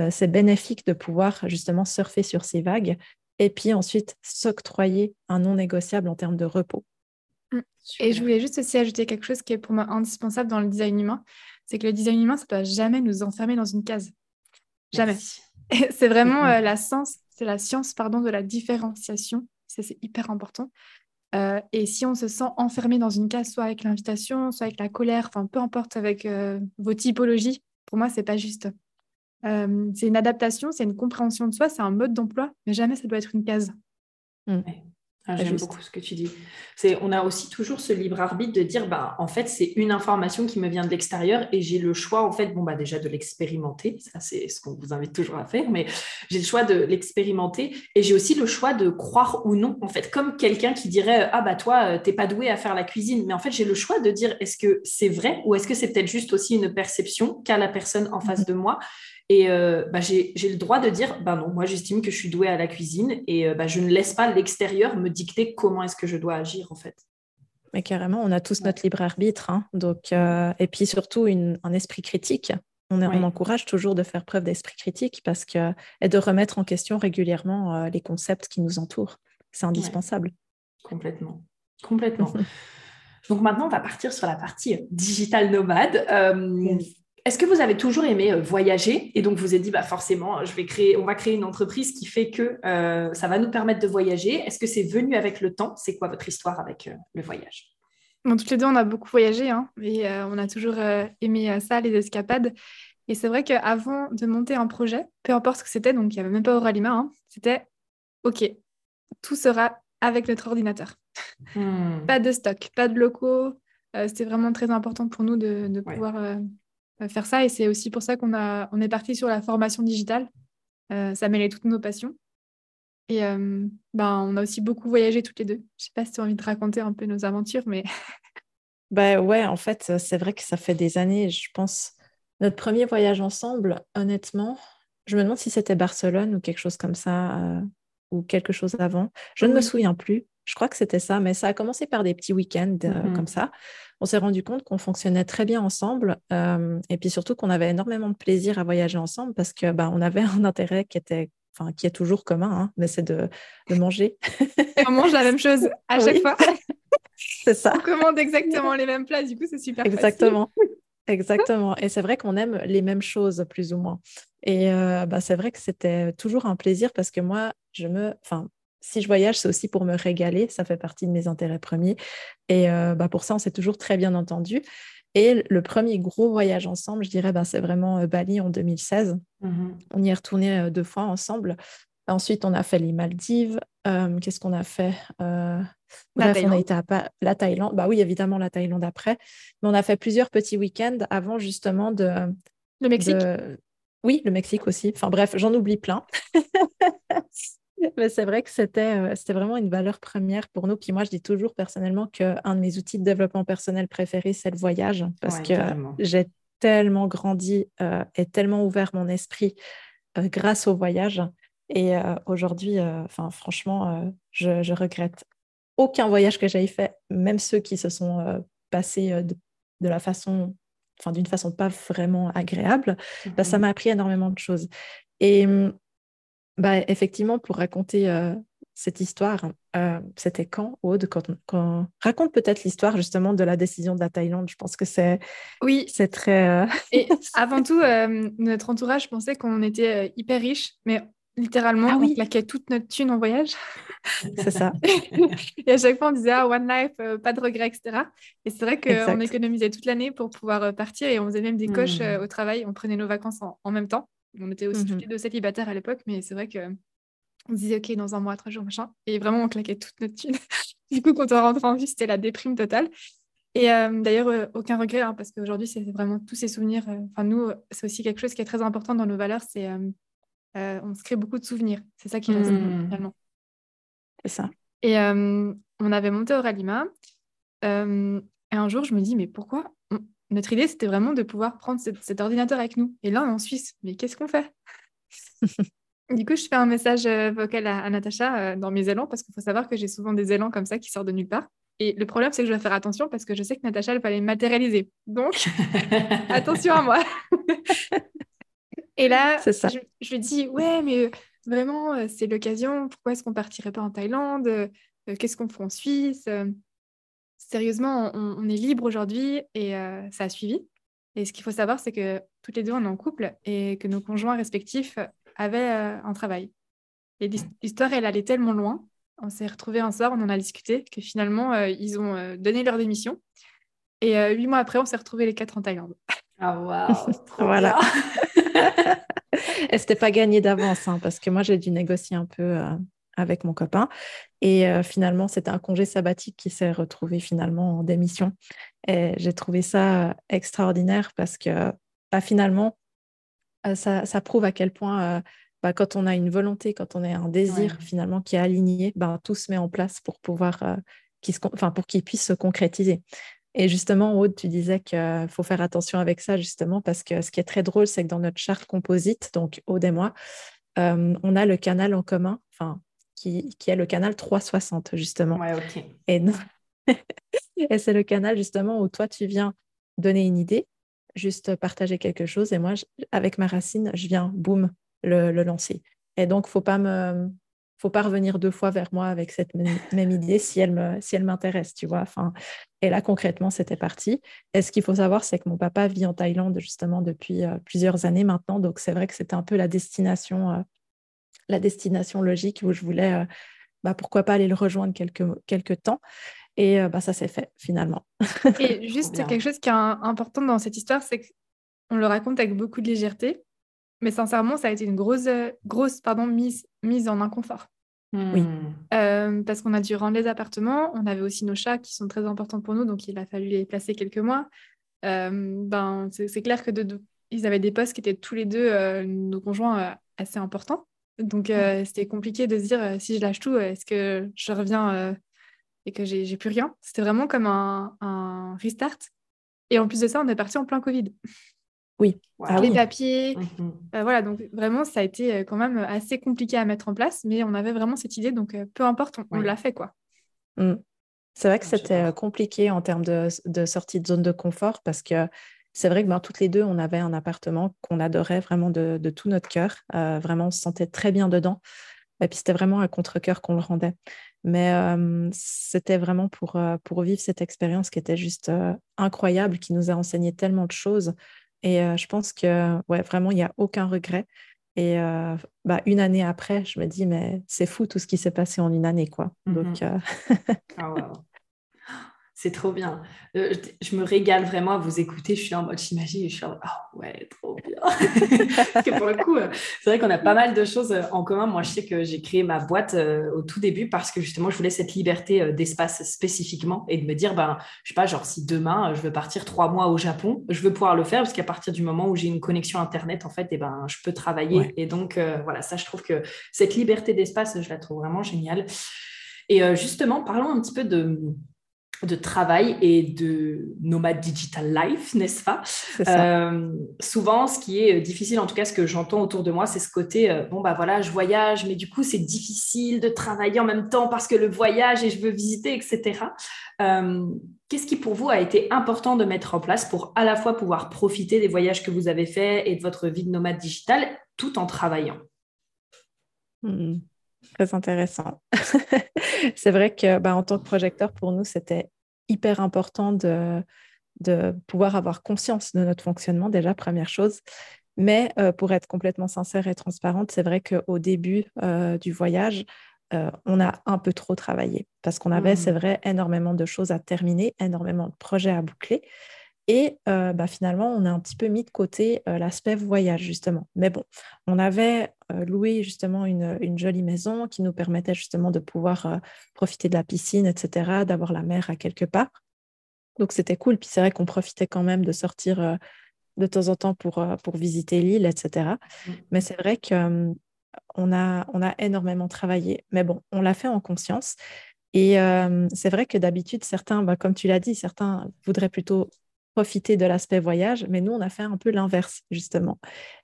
c'est bénéfique de pouvoir justement surfer sur ces vagues et puis ensuite s'octroyer un non négociable en termes de repos. Mm. Et je voulais juste aussi ajouter quelque chose qui est pour moi indispensable dans le design humain, c'est que le design humain, ça ne doit jamais nous enfermer dans une case. Jamais. C'est vraiment euh, la science, c'est la science pardon, de la différenciation. Ça, c'est hyper important. Euh, et si on se sent enfermé dans une case, soit avec l'invitation, soit avec la colère, enfin peu importe avec euh, vos typologies, pour moi, c'est pas juste. Euh, c'est une adaptation, c'est une compréhension de soi, c'est un mode d'emploi, mais jamais ça doit être une case. Mm. Ah, j'aime beaucoup ce que tu dis. C'est, on a aussi toujours ce libre arbitre de dire, bah, en fait, c'est une information qui me vient de l'extérieur et j'ai le choix, en fait, bon, bah, déjà de l'expérimenter. Ça, c'est ce qu'on vous invite toujours à faire, mais j'ai le choix de l'expérimenter et j'ai aussi le choix de croire ou non, en fait, comme quelqu'un qui dirait, ah, bah, toi, euh, t'es pas doué à faire la cuisine. Mais en fait, j'ai le choix de dire, est-ce que c'est vrai ou est-ce que c'est peut-être juste aussi une perception qu'a la personne en face mmh. de moi? Et euh, bah, j'ai le droit de dire, bah non, moi j'estime que je suis douée à la cuisine et euh, bah, je ne laisse pas l'extérieur me dicter comment est-ce que je dois agir en fait. Mais carrément, on a tous notre libre arbitre. Hein. donc, euh, et puis surtout un esprit critique. On, on, encourage toujours de faire preuve d'esprit critique parce que, et de remettre en question régulièrement les concepts qui nous entourent. C'est indispensable. Complètement. Complètement. Donc maintenant, on va partir sur la partie digital nomade. Est-ce que vous avez toujours aimé euh, voyager? Et donc vous avez dit bah forcément je vais créer, on va créer une entreprise qui fait que euh, ça va nous permettre de voyager. Est-ce que c'est venu avec le temps? C'est quoi votre histoire avec euh, le voyage? Bon, Toutes les deux on a beaucoup voyagé hein, et on a toujours aimé ça, les escapades. Et c'est vrai qu'avant de monter un projet, peu importe ce que c'était, donc il n'y avait même pas Auralima, hein, c'était OK, tout sera avec notre ordinateur. Hmm. pas de stock, pas de locaux. c'était vraiment très important pour nous de, pouvoir faire ça. Et c'est aussi pour ça qu'on a, on est parti sur la formation digitale. Euh, ça mêlait toutes nos passions. Et euh, ben, on a aussi beaucoup voyagé toutes les deux. Je sais pas si tu as envie de raconter un peu nos aventures, mais. ben ouais, en fait, c'est vrai que ça fait des années, je pense. Notre premier voyage ensemble, honnêtement, je me demande si c'était Barcelone ou quelque chose comme ça, euh, ou quelque chose avant. Je ne me souviens plus. Je crois que c'était ça, mais ça a commencé par des petits week-ends mmh comme ça on s'est rendu compte qu'on fonctionnait très bien ensemble euh, et puis surtout qu'on avait énormément de plaisir à voyager ensemble parce que bah, on avait un intérêt qui était enfin qui est toujours commun, hein, mais c'est de, manger. on mange la même chose à chaque fois. c'est ça. On commande exactement les mêmes plats, du coup c'est super Exactement. Exactement. Et c'est vrai qu'on aime les mêmes choses, plus ou moins. Et euh, bah, c'est vrai que c'était toujours un plaisir parce que moi, je me, enfin, si je voyage, c'est aussi pour me régaler. Ça fait partie de mes intérêts premiers. Et euh, bah, pour ça, on s'est toujours très bien entendu. Et le premier gros voyage ensemble, je dirais, bah, c'est vraiment euh, Bali en 2016. Mmh on y est retourné euh, deux fois ensemble. Ensuite, on a fait les Maldives. Qu'est-ce qu'on a fait Bref, on a été à la Thaïlande. Bah oui, évidemment, la Thaïlande après. Mais on a fait plusieurs petits week-ends avant justement de. Le Mexique Oui, le Mexique aussi. Enfin bref, j'en oublie plein. Mais c'est vrai que c'était, euh, c'était vraiment une valeur première pour nous. Puis moi, je dis toujours personnellement qu'un de mes outils de développement personnel préférés, c'est le voyage, parce que j'ai tellement grandi euh, et tellement ouvert mon esprit euh, grâce au voyage. Et aujourd'hui, enfin franchement, je, je, regrette aucun voyage que j'ai fait, même ceux qui se sont passés de, de, la façon, enfin d'une façon pas vraiment agréable. Bah, ça m'a appris énormément de choses. Et hum, bah, effectivement, pour raconter euh, cette histoire, euh, c'était quand, Aude quand, quand... Raconte peut-être l'histoire justement de la décision de la Thaïlande? Je pense que c'est oui. c'est très... Euh, Et avant tout, notre entourage pensait qu'on était hyper riche, mais littéralement, ah, on claquait toute notre thune en voyage. C'est ça. et à chaque fois, on disait ah, One Life, pas de regrets, etc. Et c'est vrai qu'on économisait toute l'année pour pouvoir partir et on faisait même des coches mmh. au travail. On prenait nos vacances en même temps. On était aussi tous mmh les deux célibataires à l'époque, mais c'est vrai que on se disait, OK, dans un mois, trois jours, machin. Et vraiment, on claquait toute notre thune. du coup, quand on rentrait en vie, c'était la déprime totale. Et euh, d'ailleurs, euh, aucun regret, hein, parce qu'aujourd'hui, c'est vraiment tous ces souvenirs. Euh, enfin, nous, c'est aussi quelque chose qui est très important dans nos valeurs, c'est on se crée beaucoup de souvenirs. C'est ça qui reste mmh. finalement. C'est ça. Et on avait monté au Ralima. et un jour, je me dis, mais pourquoi notre idée, c'était vraiment de pouvoir prendre cet, ordinateur avec nous. Et là, on est en Suisse. Mais qu'est-ce qu'on fait? Du coup, je fais un message euh, vocal à, Natacha euh, dans mes élans parce qu'il faut savoir que j'ai souvent des élans comme ça qui sortent de nulle part. Et le problème, c'est que je dois faire attention parce que je sais que Natacha, elle va les matérialiser. Donc, attention à moi. Et là, Je, je, lui dis, ouais, mais vraiment, euh, c'est l'occasion. Pourquoi est-ce qu'on partirait pas en Thaïlande? Qu'est-ce qu'on fait en Suisse? Sérieusement, on, est libre aujourd'hui et euh, ça a suivi. Et ce qu'il faut savoir, c'est que toutes les deux, on est en couple et que nos conjoints respectifs avaient euh, un travail. Et l'histoire, elle allait tellement loin. On s'est retrouvés un soir, on en a discuté, que finalement, euh, ils ont donné leur démission. Et huit mois après, on s'est retrouvés les quatre en Thaïlande. Ah, waouh! voilà. et c'était pas gagné d'avance, hein, parce que moi, j'ai dû négocier un peu avec mon copain. Et euh, finalement, c'était un congé sabbatique qui s'est retrouvé finalement en démission. Et j'ai trouvé ça extraordinaire parce que bah, finalement, euh, ça, ça, prouve à quel point, bah, quand on a une volonté, quand on a un désir finalement qui est aligné, bah, tout se met en place pour pouvoir, enfin, pour qu'il puisse se concrétiser. Et justement, Aude, tu disais qu'il faut faire attention avec ça, justement, parce que ce qui est très drôle, c'est que dans notre charte composite, donc Aude et moi, euh, on a le canal en commun, enfin, qui, qui, est le canal 360, justement. Ouais. Et, et c'est le canal, justement, où toi, tu viens donner une idée, juste partager quelque chose, et moi, avec ma racine, je viens, boum, le, le lancer. Et donc, faut pas me faut pas revenir deux fois vers moi avec cette même, idée si elle me, si elle m'intéresse, tu vois. Enfin, et là concrètement, c'était parti. Et ce qu'il faut savoir, c'est que mon papa vit en Thaïlande justement depuis euh, plusieurs années maintenant, donc c'est vrai que c'était un peu la destination, euh, la destination logique où je voulais, euh, bah, pourquoi pas aller le rejoindre quelques quelques temps. Et bah, ça s'est fait finalement. Et juste quelque chose qui est important dans cette histoire, c'est qu'on le raconte avec beaucoup de légèreté, mais sincèrement, ça a été une grosse, grosse pardon, mise, mise en inconfort. Oui. Euh, parce qu'on a dû rendre les appartements. On avait aussi nos chats qui sont très importants pour nous, donc il a fallu les placer quelques mois. Euh, ben, c'est clair que de, ils avaient des postes qui étaient tous les deux, euh, nos conjoints, assez importants. Donc c'était compliqué de se dire si je lâche tout, est-ce que je reviens et que j'ai plus rien C'était vraiment comme un, un, restart. Et en plus de ça, on est parti en plein Covid. Oui. Ah les papiers. Euh, voilà, donc vraiment, ça a été euh, quand même assez compliqué à mettre en place, mais on avait vraiment cette idée, donc euh, peu importe, on, l'a fait, quoi. Mm. C'est vrai que c'était compliqué en termes de, sortie de zone de confort parce que c'est vrai que ben, toutes les deux, on avait un appartement qu'on adorait vraiment de, tout notre cœur. vraiment, on se sentait très bien dedans. Et puis, c'était vraiment à contre-cœur qu'on le rendait. Mais c'était vraiment pour, pour vivre cette expérience qui était juste incroyable, qui nous a enseigné tellement de choses et euh, je pense que ouais, vraiment, il n'y a aucun regret. Et euh, bah, une année après, je me dis, mais c'est fou tout ce qui s'est passé en une année. quoi. Donc, mmh euh, ah, c'est trop bien. Euh, je, me régale vraiment à vous écouter. Je suis en mode j'imagine, je suis en mode oh ouais, trop bien. Parce que pour le coup, euh, c'est vrai qu'on a pas mal de choses euh, en commun. Moi, je sais que j'ai créé ma boîte au tout début parce que justement, je voulais cette liberté d'espace spécifiquement et de me dire, ben, je sais pas, genre si demain je veux partir trois mois au Japon, je veux pouvoir le faire parce qu'à partir du moment où j'ai une connexion internet, en fait, et eh ben, je peux travailler. Et donc, voilà, ça, je trouve que cette liberté d'espace, je la trouve vraiment géniale. Et justement, parlons un petit peu de de travail et de nomade digital life, n'est-ce pas? Euh, Souvent, ce qui est difficile, en tout cas ce que j'entends autour de moi, c'est ce côté, euh, bon bah voilà, je voyage, mais du coup c'est difficile de travailler en même temps parce que le voyage et je veux visiter, etc. Euh, qu'est-ce qui pour vous a été important de mettre en place pour à la fois pouvoir profiter des voyages que vous avez faits et de votre vie de nomade digital tout en travaillant? Hmm. Très intéressant. c'est vrai que bah, en tant que projecteur, pour nous, c'était hyper important de, de pouvoir avoir conscience de notre fonctionnement, déjà, première chose. Mais euh, pour être complètement sincère et transparente, c'est vrai qu'au début euh, du voyage, euh, on a un peu trop travaillé parce qu'on avait, c'est mmh. vrai, énormément de choses à terminer, énormément de projets à boucler. Et euh, bah, finalement, on a un petit peu mis de côté euh, l'aspect voyage, justement. Mais bon, on avait euh, loué justement une, jolie maison qui nous permettait justement de pouvoir profiter de la piscine, etc., d'avoir la mer à quelque part. Donc c'était cool. Puis c'est vrai qu'on profitait quand même de sortir de temps en temps pour, pour visiter l'île, etc. Mmh. Mais c'est vrai qu'on a, on a énormément travaillé. Mais bon, on l'a fait en conscience. Et c'est vrai que d'habitude, certains, bah, comme tu l'as dit, certains voudraient plutôt profiter de l'aspect voyage, mais nous, on a fait un peu l'inverse, justement.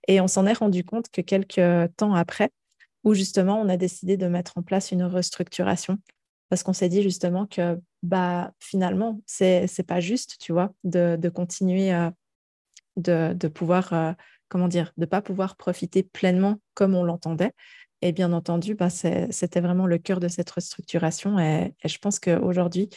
Et on s'en est rendu compte que quelques temps après, où justement, on a décidé de mettre en place une restructuration, parce qu'on s'est dit justement que bah, finalement, c'est n'est pas juste, tu vois, de, continuer euh, de, de, pouvoir, euh, comment dire, de pas pouvoir profiter pleinement comme on l'entendait. Et bien entendu, bah, c'était vraiment le cœur de cette restructuration. Et, et je pense qu'aujourd'hui,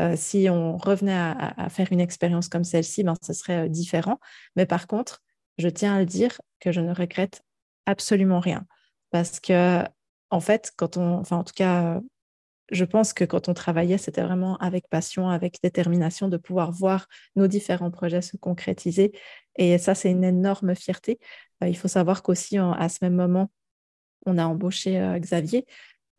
euh, si on revenait à, faire une expérience comme celle-ci, ben, ce serait euh, différent. Mais par contre, je tiens à le dire que je ne regrette absolument rien. Parce que, en fait, quand on, enfin, en tout cas, je pense que quand on travaillait, c'était vraiment avec passion, avec détermination de pouvoir voir nos différents projets se concrétiser. Et ça, c'est une énorme fierté. Euh, il faut savoir qu'aussi, à ce même moment, on a embauché Xavier,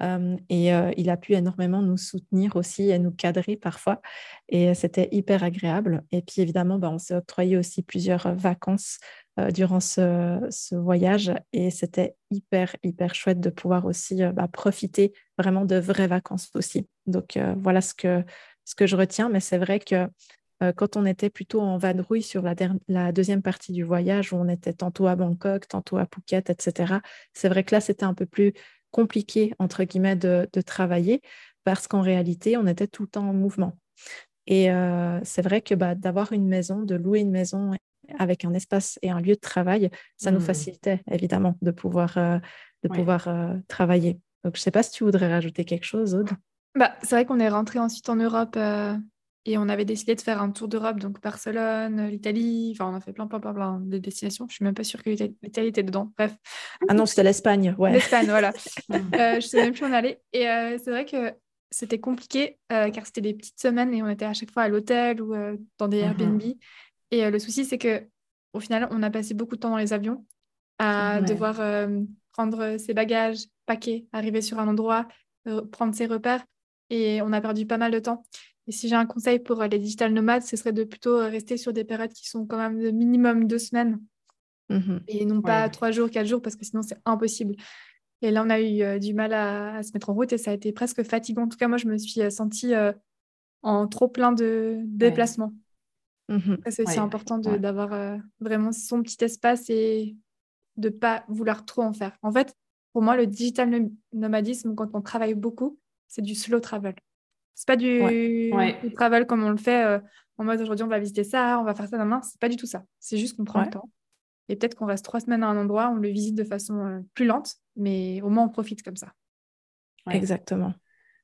et il a pu énormément nous soutenir aussi et nous cadrer parfois. Et c'était hyper agréable. Et puis évidemment, bah, on s'est octroyé aussi plusieurs vacances durant ce, voyage. Et c'était hyper, hyper chouette de pouvoir aussi bah, profiter vraiment de vraies vacances aussi. Donc voilà ce que, ce que je retiens. Mais c'est vrai que quand on était plutôt en vadrouille sur la, la, deuxième partie du voyage, où on était tantôt à Bangkok, tantôt à Phuket, etc., c'est vrai que là, c'était un peu plus compliqué, entre guillemets, de, travailler parce qu'en réalité, on était tout le temps en mouvement. Et euh, c'est vrai que bah, d'avoir une maison, de louer une maison avec un espace et un lieu de travail, ça nous mmh. facilitait évidemment de pouvoir, euh, de pouvoir euh, travailler. Donc, je ne sais pas si tu voudrais rajouter quelque chose, Aude? Bah, c'est vrai qu'on est rentré ensuite en Europe et on avait décidé de faire un tour d'Europe, donc Barcelone, l'Italie, enfin on a fait plein, plein, plein, plein de destinations. Je suis même pas sûre que l'Italie était dedans. Bref. Ah non, c'était l'Espagne, ouais. L'Espagne, voilà. euh, je sais même plus où on allait. Et euh, c'est vrai que c'était compliqué euh, car c'était des petites semaines et on était à chaque fois à l'hôtel ou euh, dans des Airbnb. Mhm. Et le souci, c'est que au final, on a passé beaucoup de temps dans les avions à devoir prendre ses bagages, paquer, arriver sur un endroit, prendre ses repères. Et on a perdu pas mal de temps. Et si j'ai un conseil pour euh, les digital nomades, ce serait de plutôt euh, rester sur des périodes qui sont quand même de minimum deux semaines mmh et non pas trois jours, quatre jours, parce que sinon c'est impossible. Et là, on a eu euh, du mal à, se mettre en route et ça a été presque fatigant. En tout cas, moi, je me suis sentie en trop plein de déplacements. Mmh c'est aussi important d'avoir vraiment son petit espace et de ne pas vouloir trop en faire. En fait, pour moi, le digital nomadisme, quand on travaille beaucoup, c'est du slow travel. C'est pas du, travel comme on le fait euh, en mode aujourd'hui on va visiter ça, on va faire ça demain. C'est pas du tout ça. C'est juste qu'on prend le temps. Et peut-être qu'on reste trois semaines à un endroit, on le visite de façon euh, plus lente, mais au moins on profite comme ça. Exactement.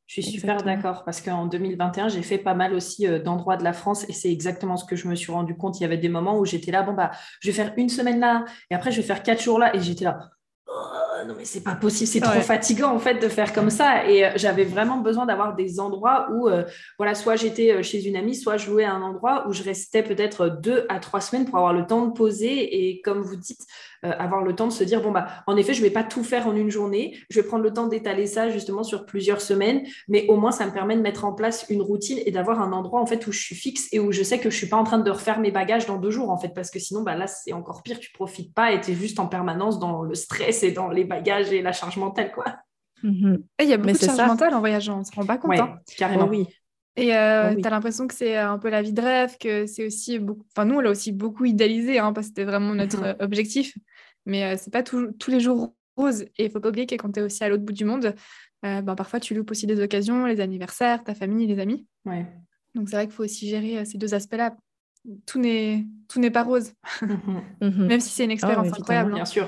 Je suis super d'accord parce qu'en 2021, j'ai fait pas mal aussi euh, d'endroits de la France et c'est exactement ce que je me suis rendu compte. Il y avait des moments où j'étais là, bon, bah, je vais faire une semaine là et après je vais faire quatre jours là et j'étais là, non mais c'est pas possible, c'est trop fatigant en fait de faire comme ça. Et euh, j'avais vraiment besoin d'avoir des endroits où, euh, voilà, soit j'étais euh, chez une amie, soit je louais un endroit où je restais peut-être deux à trois semaines pour avoir le temps de poser et comme vous dites, avoir le temps de se dire bon bah en effet je vais pas tout faire en une journée, je vais prendre le temps d'étaler ça justement sur plusieurs semaines, mais au moins ça me permet de mettre en place une routine et d'avoir un endroit en fait où je suis fixe et où je sais que je suis pas en train de refaire mes bagages dans deux jours en fait parce que sinon bah là c'est encore pire, tu profites pas et tu es juste en permanence dans le stress et dans les bagages et la charge mentale, quoi. Mhm. Il y a beaucoup de charge mentale en voyageant, on se rend pas compte. Hein. carrément. oui. Et euh, tu as l'impression que c'est un peu la vie de rêve, que c'est aussi beaucoup. Enfin, nous, on l'a aussi beaucoup idéalisé, hein, parce que c'était vraiment notre mhm. objectif. Mais euh, c'est pas tous les jours rose. Et il faut pas oublier que quand tu es aussi à l'autre bout du monde, euh, ben, parfois tu loupes aussi des occasions, les anniversaires, ta famille, les amis. Ouais. Donc c'est vrai qu'il faut aussi gérer ces deux aspects-là. Tout n'est pas rose, même si c'est une expérience oh, incroyable. Hein. Bien sûr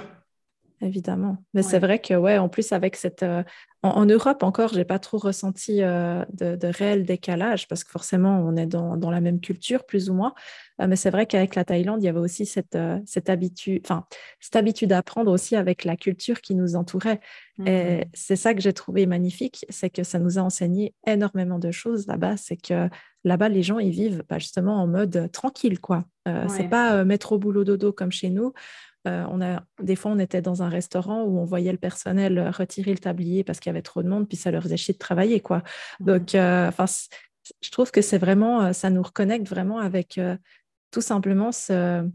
évidemment. Mais c'est vrai que, ouais, en plus, avec cette. Euh, en, Europe encore, j'ai pas trop ressenti euh, de, réel décalage parce que forcément, on est dans, dans la même culture, plus ou moins. Euh, mais c'est vrai qu'avec la Thaïlande, il y avait aussi cette, cette habitude, enfin, cette habitude d'apprendre aussi avec la culture qui nous entourait. Et mmh. c'est ça que j'ai trouvé magnifique, c'est que ça nous a enseigné énormément de choses là-bas. C'est que là-bas, les gens, ils vivent bah, justement en mode tranquille, quoi. C'est pas mettre au boulot dodo comme chez nous. Euh, on a, des fois, on était dans un restaurant où on voyait le personnel retirer le tablier parce qu'il y avait trop de monde, puis ça leur faisait chier de travailler. Quoi. Donc, euh, enfin, je trouve que c'est vraiment, euh, ça nous reconnecte vraiment avec tout simplement ce,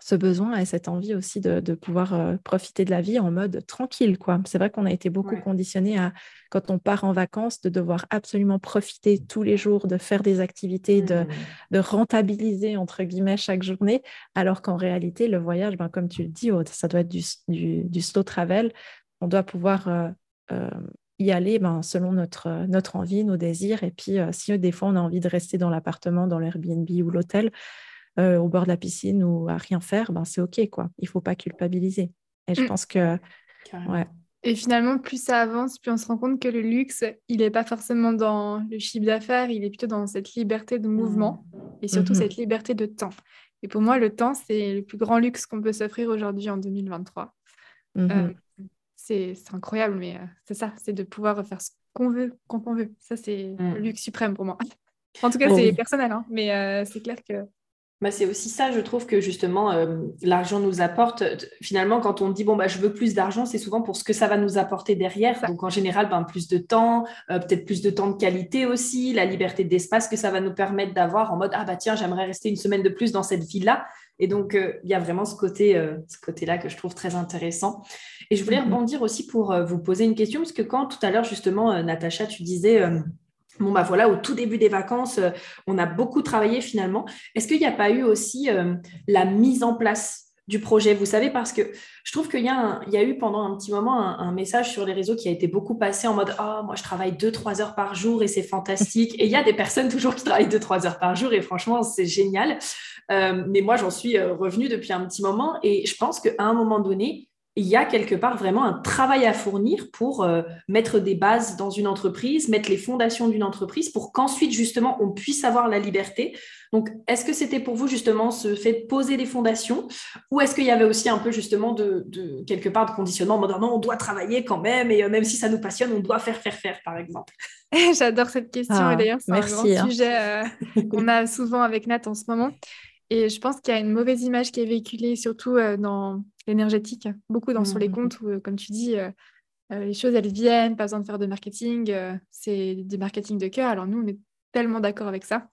ce besoin et cette envie aussi de, pouvoir euh, profiter de la vie en mode tranquille. quoi. C'est vrai qu'on a été beaucoup conditionné à, quand on part en vacances, de devoir absolument profiter tous les jours, de faire des activités, de, mmh. de, rentabiliser, entre guillemets, chaque journée, alors qu'en réalité, le voyage, ben, comme tu le dis, ça doit être du, du, slow travel. On doit pouvoir... Euh, euh, y aller ben, selon notre, notre envie, nos désirs. Et puis, si des fois on a envie de rester dans l'appartement, dans l'Airbnb ou l'hôtel, euh, au bord de la piscine ou à rien faire, ben c'est OK, quoi. Il faut pas culpabiliser. Et je mm. pense que... Ouais. Et finalement, plus ça avance, plus on se rend compte que le luxe, il n'est pas forcément dans le chiffre d'affaires, il est plutôt dans cette liberté de mouvement mm. et surtout mm-hmm. cette liberté de temps. Et pour moi, le temps, c'est le plus grand luxe qu'on peut s'offrir aujourd'hui en 2023. Mm-hmm. Euh, c'est incroyable, mais euh, c'est ça, c'est de pouvoir faire ce qu'on veut quand on veut. Ça, c'est le luxe suprême pour moi. En tout cas, oh c'est personnel, hein, mais c'est clair que Bah, c'est aussi ça, je trouve que justement, euh, l'argent nous apporte. Finalement, quand on dit, bon, bah, je veux plus d'argent, c'est souvent pour ce que ça va nous apporter derrière. Donc, en général, ben, plus de temps, euh, peut-être plus de temps de qualité aussi, la liberté d'espace que ça va nous permettre d'avoir en mode, ah bah tiens, j'aimerais rester une semaine de plus dans cette ville-là. Et donc, euh, il y a vraiment ce côté, ce côté-là que je trouve très intéressant. Et je voulais mm-hmm. rebondir aussi pour vous poser une question, parce que quand tout à l'heure, justement, Natacha, tu disais Bon, bah voilà, au tout début des vacances, euh, on a beaucoup travaillé finalement. Est-ce qu'il n'y a pas eu aussi euh, la mise en place du projet? Vous savez, parce que je trouve qu'il y, a eu pendant un petit moment un, message sur les réseaux qui a été beaucoup passé en mode Oh, moi, je travaille 2-3 heures par jour et c'est fantastique. et il y a des personnes toujours qui travaillent 2-3 heures par jour et franchement, c'est génial. Euh, mais moi, j'en suis revenue depuis un petit moment et je pense qu'à un moment donné, il y a quelque part vraiment un travail à fournir pour euh, mettre des bases dans une entreprise, mettre les fondations d'une entreprise pour qu'ensuite, justement, on puisse avoir la liberté. Donc, est-ce que c'était pour vous, justement, ce fait de poser les fondations ou est-ce qu'il y avait aussi un peu, justement, de, quelque part de conditionnement en on doit travailler quand même et euh, même si ça nous passionne, on doit faire, faire, faire, par exemple? J'adore cette question et ah, d'ailleurs, c'est un grand hein. sujet euh, qu'on a souvent avec Nat en ce moment. Et je pense qu'il y a une mauvaise image qui est véhiculée, surtout dans l'énergétique, beaucoup dans sur les mmh, comptes où, euh, comme tu dis, euh, euh, les choses, elles viennent, pas besoin de faire de marketing, c'est du marketing de cœur. Alors nous, on est tellement d'accord avec ça.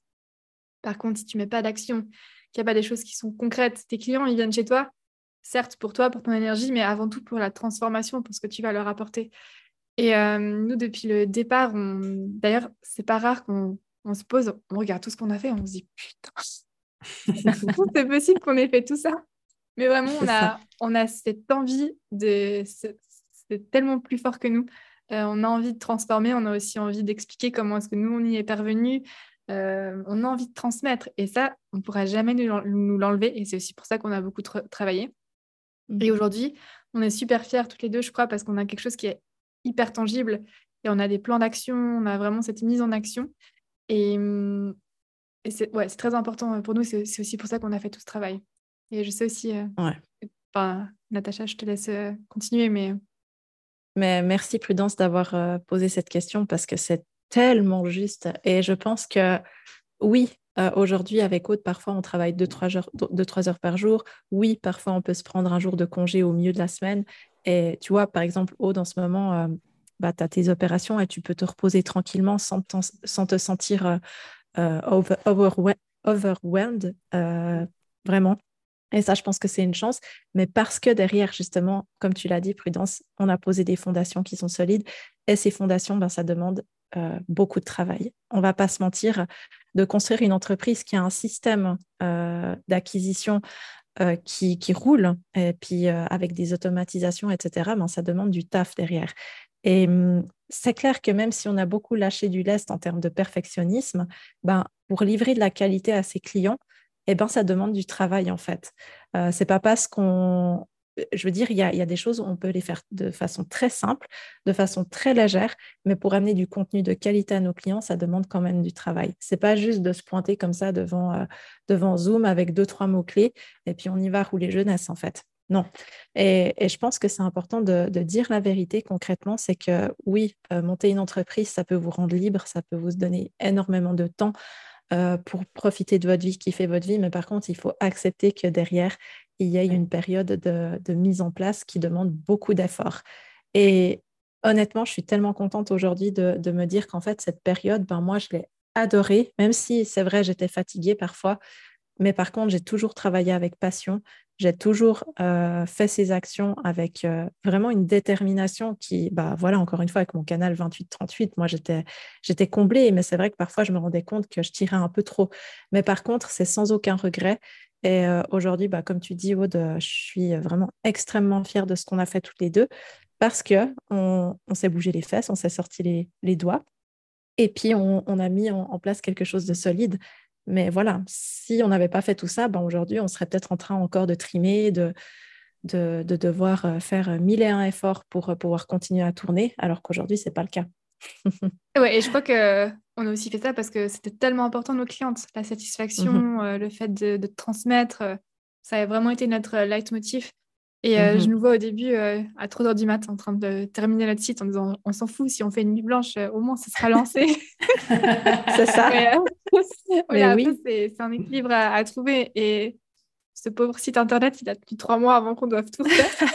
Par contre, si tu mets pas d'action, qu'il n'y a pas des choses qui sont concrètes, tes clients, ils viennent chez toi, certes pour toi, pour ton énergie, mais avant tout pour la transformation, pour ce que tu vas leur apporter. Et nous, depuis le départ, on... d'ailleurs, c'est pas rare qu'on se pose, on regarde tout ce qu'on a fait, on se dit putain, c'est possible qu'on ait fait tout ça. Mais vraiment, on a, on a cette envie de. C'est tellement plus fort que nous. Euh, on a envie de transformer, on a aussi envie d'expliquer comment est-ce que nous, on y est parvenu. Euh, on a envie de transmettre. Et ça, on ne pourra jamais nous l'enlever. Et c'est aussi pour ça qu'on a beaucoup travaillé. Et mmh. aujourd'hui, on est super fiers toutes les deux, je crois, parce qu'on a quelque chose qui est hyper tangible. Et on a des plans d'action, on a vraiment cette mise en action. Et, mmh, et c'est ouais, très important pour nous. C'est aussi pour ça qu'on a fait tout ce travail. Et je sais aussi. Euh, enfin, Natacha, je te laisse euh, continuer, mais. Mais merci Prudence d'avoir euh, posé cette question parce que c'est tellement juste. Et je pense que oui, aujourd'hui avec Aude, parfois on travaille 2-3 heures, heures par jour. Oui, parfois on peut se prendre un jour de congé au milieu de la semaine. Et tu vois, par exemple, Aude, en ce moment, bah, tu as tes opérations et tu peux te reposer tranquillement sans, sans te sentir over, overwhelmed. vraiment. Et ça, je pense que c'est une chance. Mais parce que derrière, justement, comme tu l'as dit, Prudence, on a posé des fondations qui sont solides. Et ces fondations, ben, ça demande euh, beaucoup de travail. On ne va pas se mentir, de construire une entreprise qui a un système euh, d'acquisition euh, qui, qui, roule, et puis avec des automatisations, etc., ben, ça demande du taf derrière. Et hum, c'est clair que même si on a beaucoup lâché du lest en termes de perfectionnisme, ben, pour livrer de la qualité à ses clients, eh ben, ça demande du travail en fait. Euh, c'est pas parce qu'on. Je veux dire, il y, a, des choses où on peut les faire de façon très simple, de façon très légère, mais pour amener du contenu de qualité à nos clients, ça demande quand même du travail. C'est pas juste de se pointer comme ça devant, euh, devant Zoom avec deux, trois mots-clés, et puis on y va rouler jeunesse en fait. Non. Et, je pense que c'est important de, dire la vérité concrètement, c'est que oui, euh, monter une entreprise, ça peut vous rendre libre, ça peut vous donner énormément de temps, euh, pour profiter de votre vie, kiffer votre vie. Mais par contre, il faut accepter que derrière, il y a une période de, mise en place qui demande beaucoup d'efforts. Et honnêtement, je suis tellement contente aujourd'hui de, de, me dire qu'en fait, cette période, ben, moi, je l'ai adorée, même si c'est vrai, j'étais fatiguée parfois. Mais par contre, j'ai toujours travaillé avec passion. J'ai toujours euh, fait ces actions avec euh, vraiment une détermination qui, bah voilà, encore une fois, avec mon canal 28-38, moi j'étais, comblée, mais c'est vrai que parfois je me rendais compte que je tirais un peu trop. Mais par contre, c'est sans aucun regret. Et euh, aujourd'hui, bah, comme tu dis, Aude, je suis vraiment extrêmement fière de ce qu'on a fait toutes les deux parce qu'on on, s'est bougé les fesses, on s'est sorti les, doigts. Et puis, on a mis en, place quelque chose de solide. Mais voilà, si on n'avait pas fait tout ça, ben aujourd'hui, on serait peut-être en train encore de trimer, de, de, devoir euh, faire mille et un efforts pour euh, pouvoir continuer à tourner, alors qu'aujourd'hui, ce n'est pas le cas. ouais, et je crois qu'on a aussi fait ça parce que c'était tellement important nos clientes, la satisfaction, mhm. euh, le fait de, de, transmettre, ça a vraiment été notre leitmotiv. Et euh, je mhm. nous vois au début euh, à 3 h du mat en train de terminer notre site en disant on s'en fout, si on fait une nuit blanche, euh, au moins ça sera lancé. c'est ça. Mais, oui. C'est un équilibre à, trouver. Et ce pauvre site internet, il a depuis trois mois avant qu'on doive tout faire.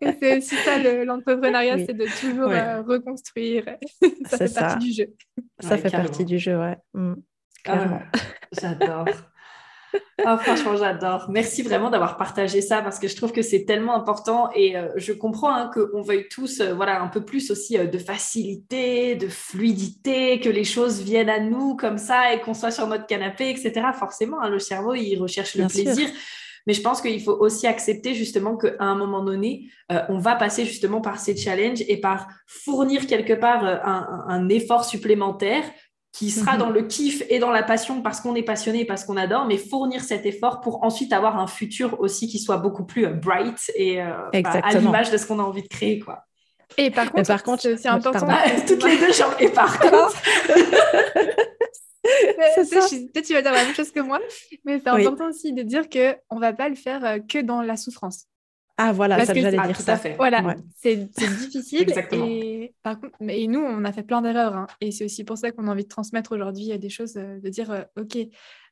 c'est aussi ça l'entrepreneuriat, c'est de toujours reconstruire. ça fait partie du jeu. Ça fait partie du jeu, ouais. Mm. Ah, j'adore. Oh, franchement, j'adore. Merci vraiment d'avoir partagé ça parce que je trouve que c'est tellement important et euh, je comprends hein, qu'on veuille tous euh, voilà, un peu plus aussi euh, de facilité, de fluidité, que les choses viennent à nous comme ça et qu'on soit sur notre canapé, etc. Forcément, hein, le cerveau, il recherche le plaisir. Mais je pense qu'il faut aussi accepter justement qu'à un moment donné, on va passer justement par ces challenges et par fournir quelque part un, un effort supplémentaire qui sera mhm. dans le kiff et dans la passion parce qu'on est passionné, parce qu'on adore, mais fournir cet effort pour ensuite avoir un futur aussi qui soit beaucoup plus euh, bright et euh, bah, à l'image de ce qu'on a envie de créer. Quoi. Et par contre, par contre c'est important. toutes les deux, genre, et par contre. Peut-être tu vas dire la même chose que moi, mais c'est important aussi de dire qu'on ne va pas le faire euh, que dans la souffrance. Ah voilà, ça j'allais dire ça. Fait. Voilà, c'est difficile. Exactement. Et, par contre, et nous, on a fait plein d'erreurs. Hein. et c'est aussi pour ça qu'on a envie de transmettre aujourd'hui euh, des choses, euh, de dire, euh, OK,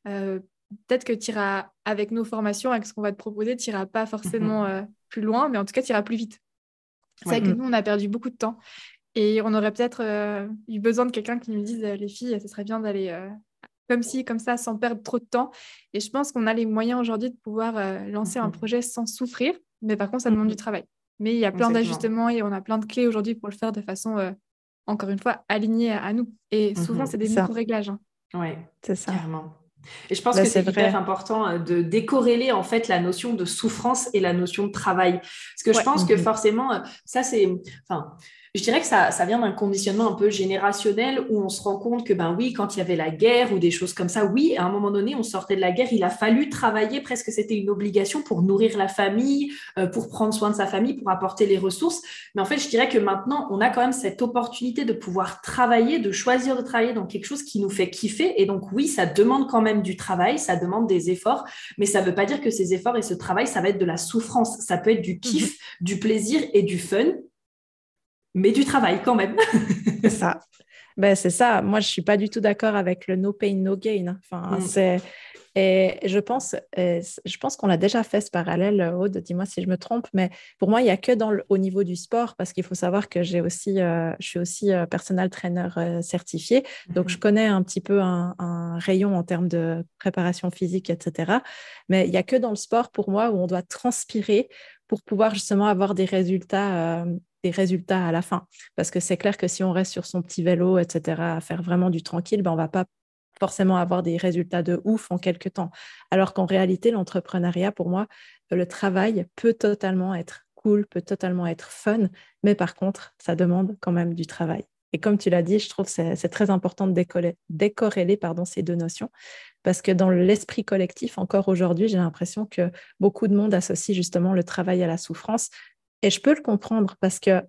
peut-être que tu iras avec nos formations, avec ce qu'on va te proposer, tu n'iras pas forcément mm-hmm. plus loin, mais en tout cas, tu iras plus vite. C'est vrai que nous, on a perdu beaucoup de temps. Et on aurait peut-être eu besoin de quelqu'un qui nous dise, les filles, ce serait bien d'aller comme ci, comme ça, sans perdre trop de temps. Et je pense qu'on a les moyens aujourd'hui de pouvoir lancer un mm-hmm. projet sans souffrir. Mais par contre, ça demande du mhm. travail. Mais il y a plein d'ajustements et on a plein de clés aujourd'hui pour le faire de façon, euh, encore une fois, alignée à, nous. Et souvent, mhm. c'est des micro-réglages. Hein. Oui, c'est ça. Carrément. Et je pense bah, que c'est hyper important euh, de décorréler en fait la notion de souffrance et la notion de travail. Parce que je pense que mhm. forcément, euh, ça c'est, enfin, je dirais que ça, ça vient d'un conditionnement un peu générationnel où on se rend compte que, ben oui, quand il y avait la guerre ou des choses comme ça, oui, à un moment donné, on sortait de la guerre, il a fallu travailler, presque c'était une obligation pour nourrir la famille, euh, pour prendre soin de sa famille, pour apporter les ressources. Mais en fait, je dirais que maintenant, on a quand même cette opportunité de pouvoir travailler, de choisir de travailler dans quelque chose qui nous fait kiffer. Et donc, oui, ça demande quand même du travail, ça demande des efforts, mais ça ne veut pas dire que ces efforts et ce travail, ça va être de la souffrance. Ça peut être du kiff, mhm. du plaisir et du fun mais du travail quand même. c'est ça. Ben, c'est ça. Moi, je ne suis pas du tout d'accord avec le no pain, no gain. Enfin, mm. c'est... Et je pense, je pense qu'on a déjà fait ce parallèle, Aude, dis-moi si je me trompe, mais pour moi, il n'y a que dans au niveau du sport, parce qu'il faut savoir que j'ai aussi, euh, je suis aussi euh, personnel trainer euh, certifié, donc je mm-hmm. connais un petit peu un, un, rayon en termes de préparation physique, etc. Mais il n'y a que dans le sport, pour moi, où on doit transpirer pour pouvoir justement avoir des résultats des résultats à la fin. Parce que c'est clair que si on reste sur son petit vélo, etc., à faire vraiment du tranquille, ben on va pas forcément avoir des résultats de ouf en quelques temps. Alors qu'en réalité, l'entrepreneuriat, pour moi, le travail peut totalement être cool, peut totalement être fun, mais par contre, ça demande quand même du travail. Et comme tu l'as dit, je trouve c'est très important de décorréler pardon, ces deux notions, parce que dans l'esprit collectif, encore aujourd'hui, j'ai l'impression que beaucoup de monde associe justement le travail à la souffrance, et je peux le comprendre parce que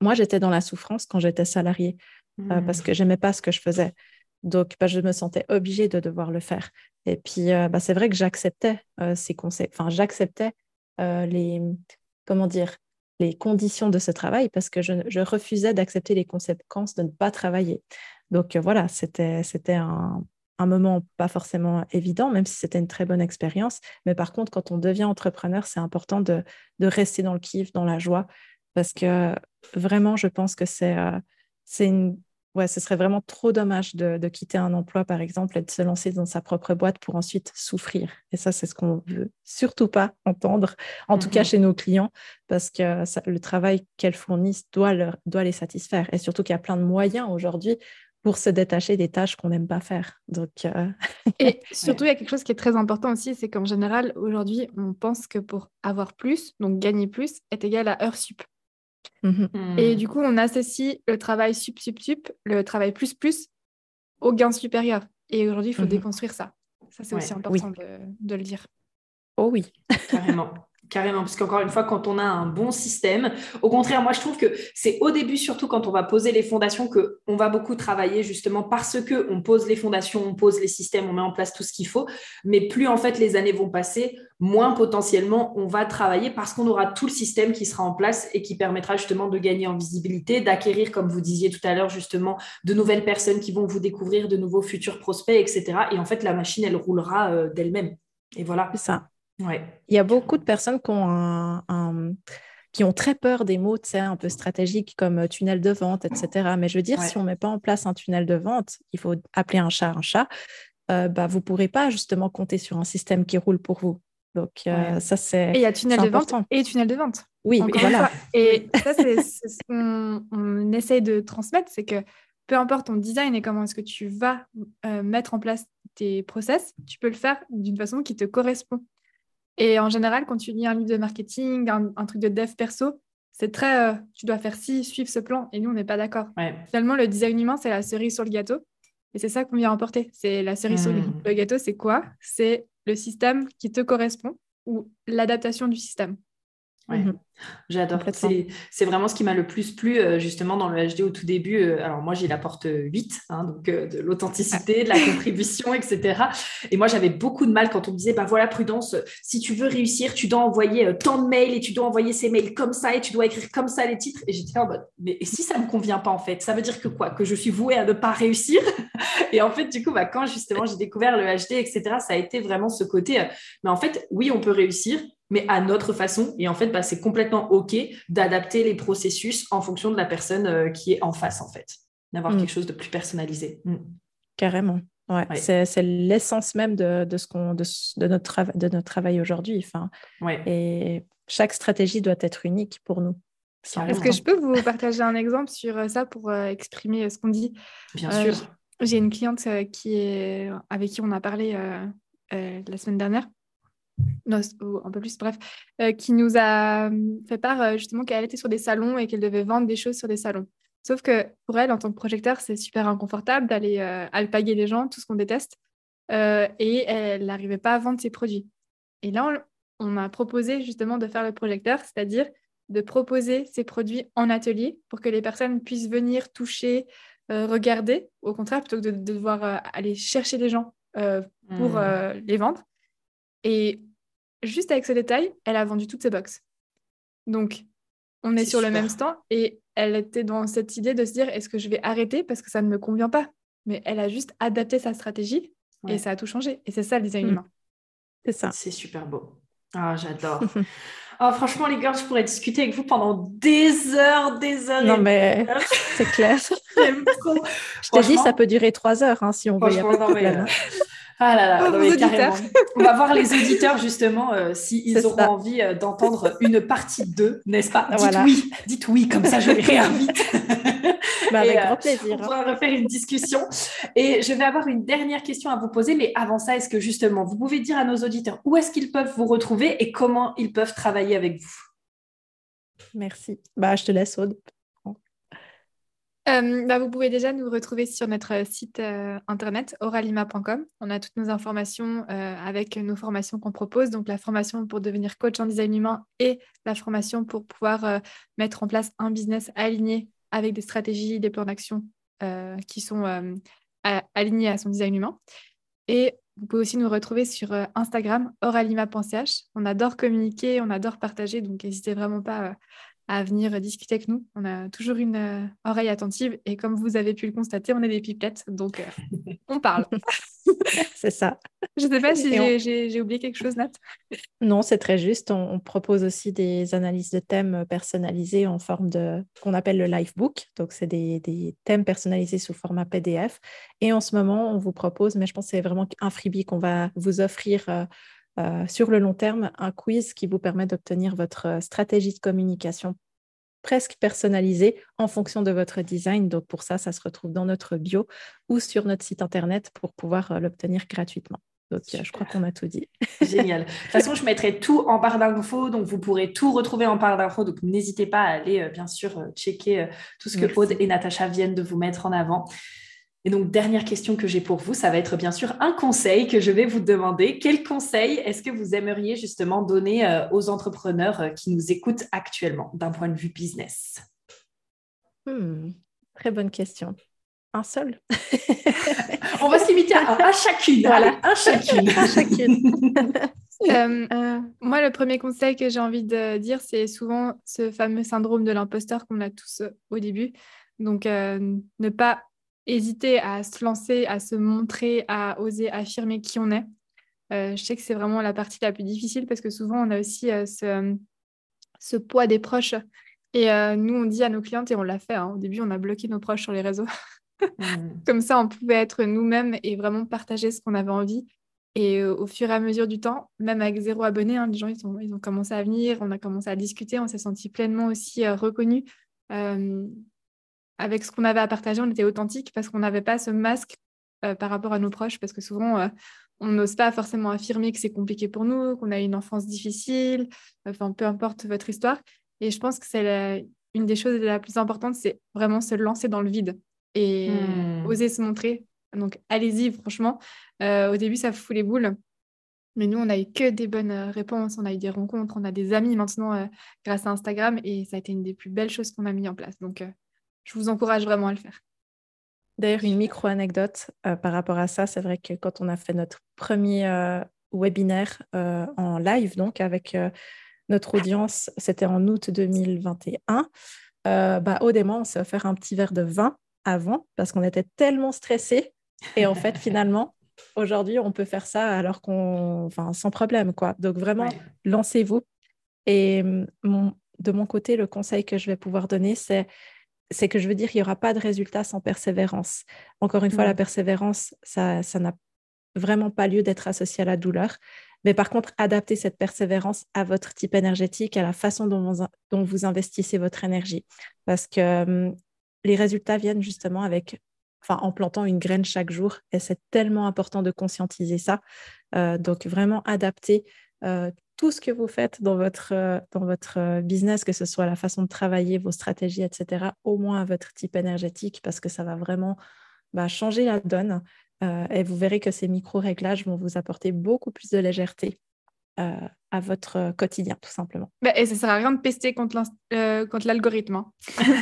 moi, j'étais dans la souffrance quand j'étais salariée euh, parce que mmh. j'aimais pas ce que je faisais. Donc, bah, je me sentais obligée de devoir le faire. Et puis, euh, bah, c'est vrai que j'acceptais euh, ces conseils, enfin, j'acceptais les, comment dire, les conditions de ce travail parce que je, je refusais d'accepter les conséquences de ne pas travailler. Donc, voilà, c'était, c'était un, un moment pas forcément évident, même si c'était une très bonne expérience. Mais par contre, quand on devient entrepreneur, c'est important de, rester dans le kiff, dans la joie, parce que vraiment, je pense que c'est euh, une... Ouais, ce serait vraiment trop dommage de, quitter un emploi, par exemple, et de se lancer dans sa propre boîte pour ensuite souffrir. Et ça, c'est ce qu'on veut surtout pas entendre, en tout cas mm-hmm. chez nos clients, parce que le travail qu'elles fournissent doit, leur, doit les satisfaire. Et surtout qu'il y a plein de moyens aujourd'hui pour se détacher des tâches qu'on n'aime pas faire. Donc, euh, Et surtout, il y a quelque chose qui est très important aussi, c'est qu'en général, aujourd'hui, on pense que pour avoir plus, donc gagner plus, est égal à heure sup. Mhm. Hmm. Et du coup, on associe le travail sup, sup, sup, le travail plus, plus, au gain supérieur. Et aujourd'hui, il faut mhm. déconstruire ça. Ça, c'est aussi important de, de, le dire. Oh oui. Carrément. Carrément, parce qu'encore une fois, quand on a un bon système, au contraire, moi je trouve que c'est au début, surtout quand on va poser les fondations, que on va beaucoup travailler justement parce que on pose les fondations, on pose les systèmes, on met en place tout ce qu'il faut. Mais plus en fait les années vont passer, moins potentiellement on va travailler parce qu'on aura tout le système qui sera en place et qui permettra justement de gagner en visibilité, d'acquérir, comme vous disiez tout à l'heure, justement, de nouvelles personnes qui vont vous découvrir, de nouveaux futurs prospects, etc. Et en fait, la machine, elle roulera euh, d'elle-même. Et voilà. C'est ça. Il y a beaucoup de personnes qui ont, qui ont très peur des mots un peu stratégiques comme euh, tunnel de vente, etc. Mais je veux dire, si on ne met pas en place un tunnel de vente, il faut appeler un chat un chat, euh, bah, vous ne pourrez pas justement compter sur un système qui roule pour vous. Donc, euh, ça, c'est. Et il y a tunnel de vente et tunnel de vente. Oui, voilà. Et ça, c'est ce qu'on on essaye de transmettre c'est que peu importe ton design et comment est-ce que tu vas mettre en place tes process, tu peux le faire d'une façon qui te correspond. Et en général, quand tu lis un livre de marketing, un, truc de dev perso, c'est très, euh, tu dois faire ci, suivre ce plan. Et nous, on n'est pas d'accord. Finalement, le design humain, c'est la cerise sur le gâteau. Et c'est ça qu'on vient emporter. C'est la cerise sur le hmm. gâteau, c'est quoi? C'est le système qui te correspond ou l'adaptation du système. Mhm. J'adore. C'est vraiment ce qui m'a le plus plu euh, justement dans le HD au tout début. Euh, alors moi j'ai la porte 8, hein, donc euh, de l'authenticité, de la contribution, etc. Et moi j'avais beaucoup de mal quand on me disait, bah voilà Prudence, si tu veux réussir, tu dois envoyer tant de mails et tu dois envoyer ces mails comme ça et tu dois écrire comme ça les titres. Et j'étais en mode, mais si ça me convient pas en fait, ça veut dire que quoi? Que je suis vouée à ne pas réussir? Et en fait du coup, bah, quand justement j'ai découvert le HD, etc., ça a été vraiment ce côté, mais en fait oui on peut réussir, mais à notre façon. Et en fait, bah, c'est complètement OK d'adapter les processus en fonction de la personne euh, qui est en face, en fait. D'avoir mm. quelque chose de plus personnalisé. Mm. Carrément. Ouais, C'est l'essence même de, ce qu'on, de, notre, de notre travail aujourd'hui. Enfin, Et chaque stratégie doit être unique pour nous. Est-ce que je peux vous partager un exemple sur euh, ça pour euh, exprimer ce qu'on dit? Bien sûr. J'ai une cliente qui est, avec qui on a parlé la semaine dernière non, un peu plus, bref, euh, qui nous a hum, fait part euh, justement qu'elle était sur des salons et qu'elle devait vendre des choses sur des salons. Sauf que pour elle, en tant que projecteur, c'est super inconfortable d'aller euh, alpaguer les gens, tout ce qu'on déteste, et elle n'arrivait pas à vendre ses produits. Et là, on, a proposé justement de faire le projecteur, c'est-à-dire de proposer ses produits en atelier pour que les personnes puissent venir toucher, regarder, au contraire, plutôt que de, devoir aller chercher des gens pour mmh. les vendre. Et juste avec ce détail, elle a vendu toutes ses box. Donc, on est, sur le même stand et elle était dans cette idée de se dire est-ce que je vais arrêter parce que ça ne me convient pas? Mais elle a juste adapté sa stratégie et ça a tout changé. Et c'est ça le design mm. humain. C'est ça. C'est super beau. Ah, j'adore. oh, franchement, les gars, je pourrais discuter avec vous pendant des heures, des heures. Non, mais c'est clair. J'aime trop. Je t'ai dit, ça peut durer trois heures hein, si on veut. Y a pas de problème. Hein. Ah là là, carrément. On va voir les auditeurs justement euh, s'ils auront envie euh, d'entendre une partie 2, n'est-ce pas? Dites oui, dites oui, comme ça je les réinvite. Bah, avec grand plaisir. on pourra refaire une discussion. Et je vais avoir une dernière question à vous poser, mais avant ça, est-ce que justement, vous pouvez dire à nos auditeurs où est-ce qu'ils peuvent vous retrouver et comment ils peuvent travailler avec vous? Merci. Bah, je te laisse, Aude. Euh, bah, vous pouvez déjà nous retrouver sur notre site euh, internet oralima.com. On a toutes nos informations euh, avec nos formations qu'on propose, donc la formation pour devenir coach en design humain et la formation pour pouvoir mettre en place un business aligné avec des stratégies, des plans d'action qui sont alignés à son design humain. Et vous pouvez aussi nous retrouver sur Instagram, oralima.ch. On adore communiquer, on adore partager, donc n'hésitez vraiment pas à venir discuter avec nous. On a toujours une euh, oreille attentive et comme vous avez pu le constater, on est des pipettes, donc euh, on parle. c'est ça. Je ne sais pas si j'ai oublié quelque chose, Nat. Non, c'est très juste. On, propose aussi des analyses de thèmes personnalisées en forme de qu'on appelle le Livebook. Donc, c'est des, des, thèmes personnalisés sous format PDF. Et en ce moment, on vous propose, mais je pense que c'est vraiment un freebie qu'on va vous offrir. Euh, euh, sur le long terme un quiz qui vous permet d'obtenir votre euh, stratégie de communication presque personnalisée en fonction de votre design. Donc pour ça, ça se retrouve dans notre bio ou sur notre site internet pour pouvoir euh, l'obtenir gratuitement. Donc, je crois qu'on a tout dit. Génial. De toute façon, je mettrai tout en barre d'infos, donc vous pourrez tout retrouver en barre d'infos. Donc, n'hésitez pas à aller, bien sûr, checker tout ce que Aude et Natacha viennent de vous mettre en avant. Et donc, dernière question que j'ai pour vous, ça va être bien sûr un conseil que je vais vous demander. Quel conseil est-ce que vous aimeriez justement donner euh, aux entrepreneurs euh, qui nous écoutent actuellement d'un point de vue business? Hmm, Très bonne question. Un seul? On va se limiter à un, chacune. Voilà, un chacune. un chacune. Euh, moi, le premier conseil que j'ai envie de dire, c'est souvent ce fameux syndrome de l'imposteur qu'on a tous au début. Donc, ne pas hésiter à se lancer, à se montrer, à oser affirmer qui on est. Euh, je sais que c'est vraiment la partie la plus difficile parce que souvent on a aussi euh, ce, poids des proches. Et euh, nous, on dit à nos clientes, et on l'a fait, hein, au début, on a bloqué nos proches sur les réseaux. Mmh. Comme ça, on pouvait être nous-mêmes et vraiment partager ce qu'on avait envie. Et au fur et à mesure du temps, même avec zéro abonné, hein, les gens ils ont, ils ont, commencé à venir, on a commencé à discuter, on s'est senti pleinement aussi reconnus avec ce qu'on avait à partager, on était authentique parce qu'on n'avait pas ce masque euh, par rapport à nos proches, parce que souvent, euh, on n'ose pas forcément affirmer que c'est compliqué pour nous, qu'on a une enfance difficile, enfin, peu importe votre histoire. Et je pense que c'est une des choses les plus importantes, c'est vraiment se lancer dans le vide et hmm. oser se montrer. Donc, allez-y, franchement. Euh, au début, ça fout les boules. Mais nous, on n'a eu que des bonnes réponses, on a eu des rencontres, on a des amis maintenant grâce à Instagram et ça a été une des plus belles choses qu'on a mis en place. Donc, je vous encourage vraiment à le faire. D'ailleurs, une micro-anecdote euh, par rapport à ça, c'est vrai que quand on a fait notre premier euh, webinaire euh, en live, donc avec notre audience, c'était en août 2021, bah, au démon, on s'est offert un petit verre de vin avant parce qu'on était tellement stressés. Et en fait, finalement, aujourd'hui, on peut faire ça alors qu'on, enfin, sans problème, quoi. Donc vraiment, lancez-vous. Et hum, de mon côté, le conseil que je vais pouvoir donner, c'est c'est que je veux dire qu'il n'y aura pas de résultat sans persévérance. Encore une fois, la persévérance, ça, n'a vraiment pas lieu d'être associé à la douleur. Mais par contre, adapter cette persévérance à votre type énergétique, à la façon dont vous, investissez votre énergie. Parce que hum, les résultats viennent justement avec, enfin, en plantant une graine chaque jour. Et c'est tellement important de conscientiser ça. Euh, donc, vraiment adapter euh, tout ce que vous faites dans votre, euh, dans votre euh, business, que ce soit la façon de travailler, vos stratégies, etc., au moins à votre type énergétique, parce que ça va vraiment bah, changer la donne. Euh, et vous verrez que ces micro-réglages vont vous apporter beaucoup plus de légèreté euh, à votre quotidien, tout simplement. Bah, et ça ne sert à rien de pester contre euh, l'algorithme. Hein.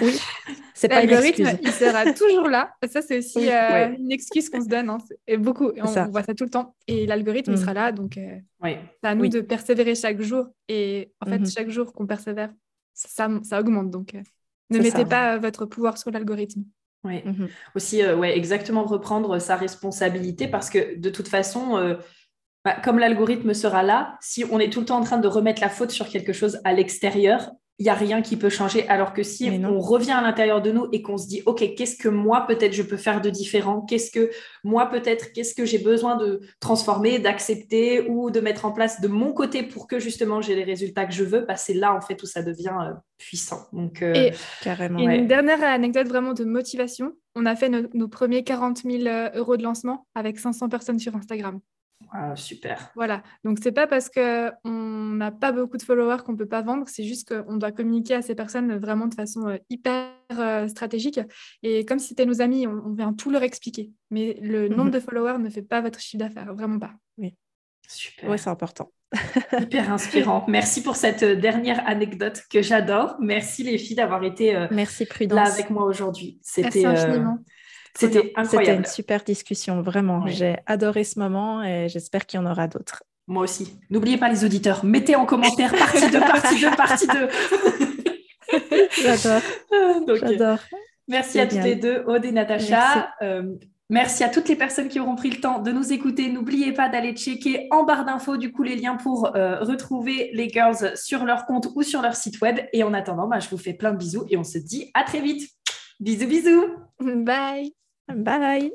oui, c'est pas L'algorithme, il sera toujours là. Ça, c'est aussi euh, une excuse qu'on se donne. Hein. Et beaucoup, on, voit ça tout le temps. Et l'algorithme, il mm. sera là. Donc, c'est à nous de persévérer chaque jour. Et en fait, mm-hmm. chaque jour qu'on persévère, ça, ça, augmente. Donc, ne mettez pas votre pouvoir sur l'algorithme. Oui, mm-hmm. aussi, ouais, exactement reprendre sa responsabilité parce que de toute façon, bah, comme l'algorithme sera là, si on est tout le temps en train de remettre la faute sur quelque chose à l'extérieur, il n'y a rien qui peut changer. Alors que si on revient à l'intérieur de nous et qu'on se dit, OK, qu'est-ce que moi, peut-être, je peux faire de différent? Qu'est-ce que moi, peut-être, qu'est-ce que j'ai besoin de transformer, d'accepter ou de mettre en place de mon côté pour que justement j'ai les résultats que je veux? Bah, C'est là, en fait, où ça devient euh, puissant. Donc, euh, et, carrément. une dernière anecdote vraiment de motivation. On a fait nos premiers 40 000 euh, euros de lancement avec 500 personnes sur Instagram. Ah, super. Voilà. Donc, c'est pas parce qu'on n'a pas beaucoup de followers qu'on peut pas vendre. C'est juste qu'on doit communiquer à ces personnes vraiment de façon euh, hyper euh, stratégique. Et comme si c'était nos amis, on, vient tout leur expliquer. Mais le mhm. nombre de followers ne fait pas votre chiffre d'affaires. Vraiment pas. Oui. Super. Oui, c'est important. Hyper inspirant. Merci pour cette euh, dernière anecdote que j'adore. Merci les filles d'avoir été Merci, là avec moi aujourd'hui. C'était infiniment. C'était incroyable. C'était une super discussion, vraiment. J'ai adoré ce moment et j'espère qu'il y en aura d'autres. Moi aussi. N'oubliez pas les auditeurs, mettez en commentaire partie 2, partie 2, partie 2. J'adore. J'adore. Merci à toutes les deux, Aude et Natacha. Euh, merci. à toutes les personnes qui auront pris le temps de nous écouter. N'oubliez pas d'aller checker en barre d'infos du coup les liens pour euh, retrouver les girls sur leur compte ou sur leur site web. Et en attendant, bah, je vous fais plein de bisous et on se dit à très vite. Bisous, bisous. Bye. Bye.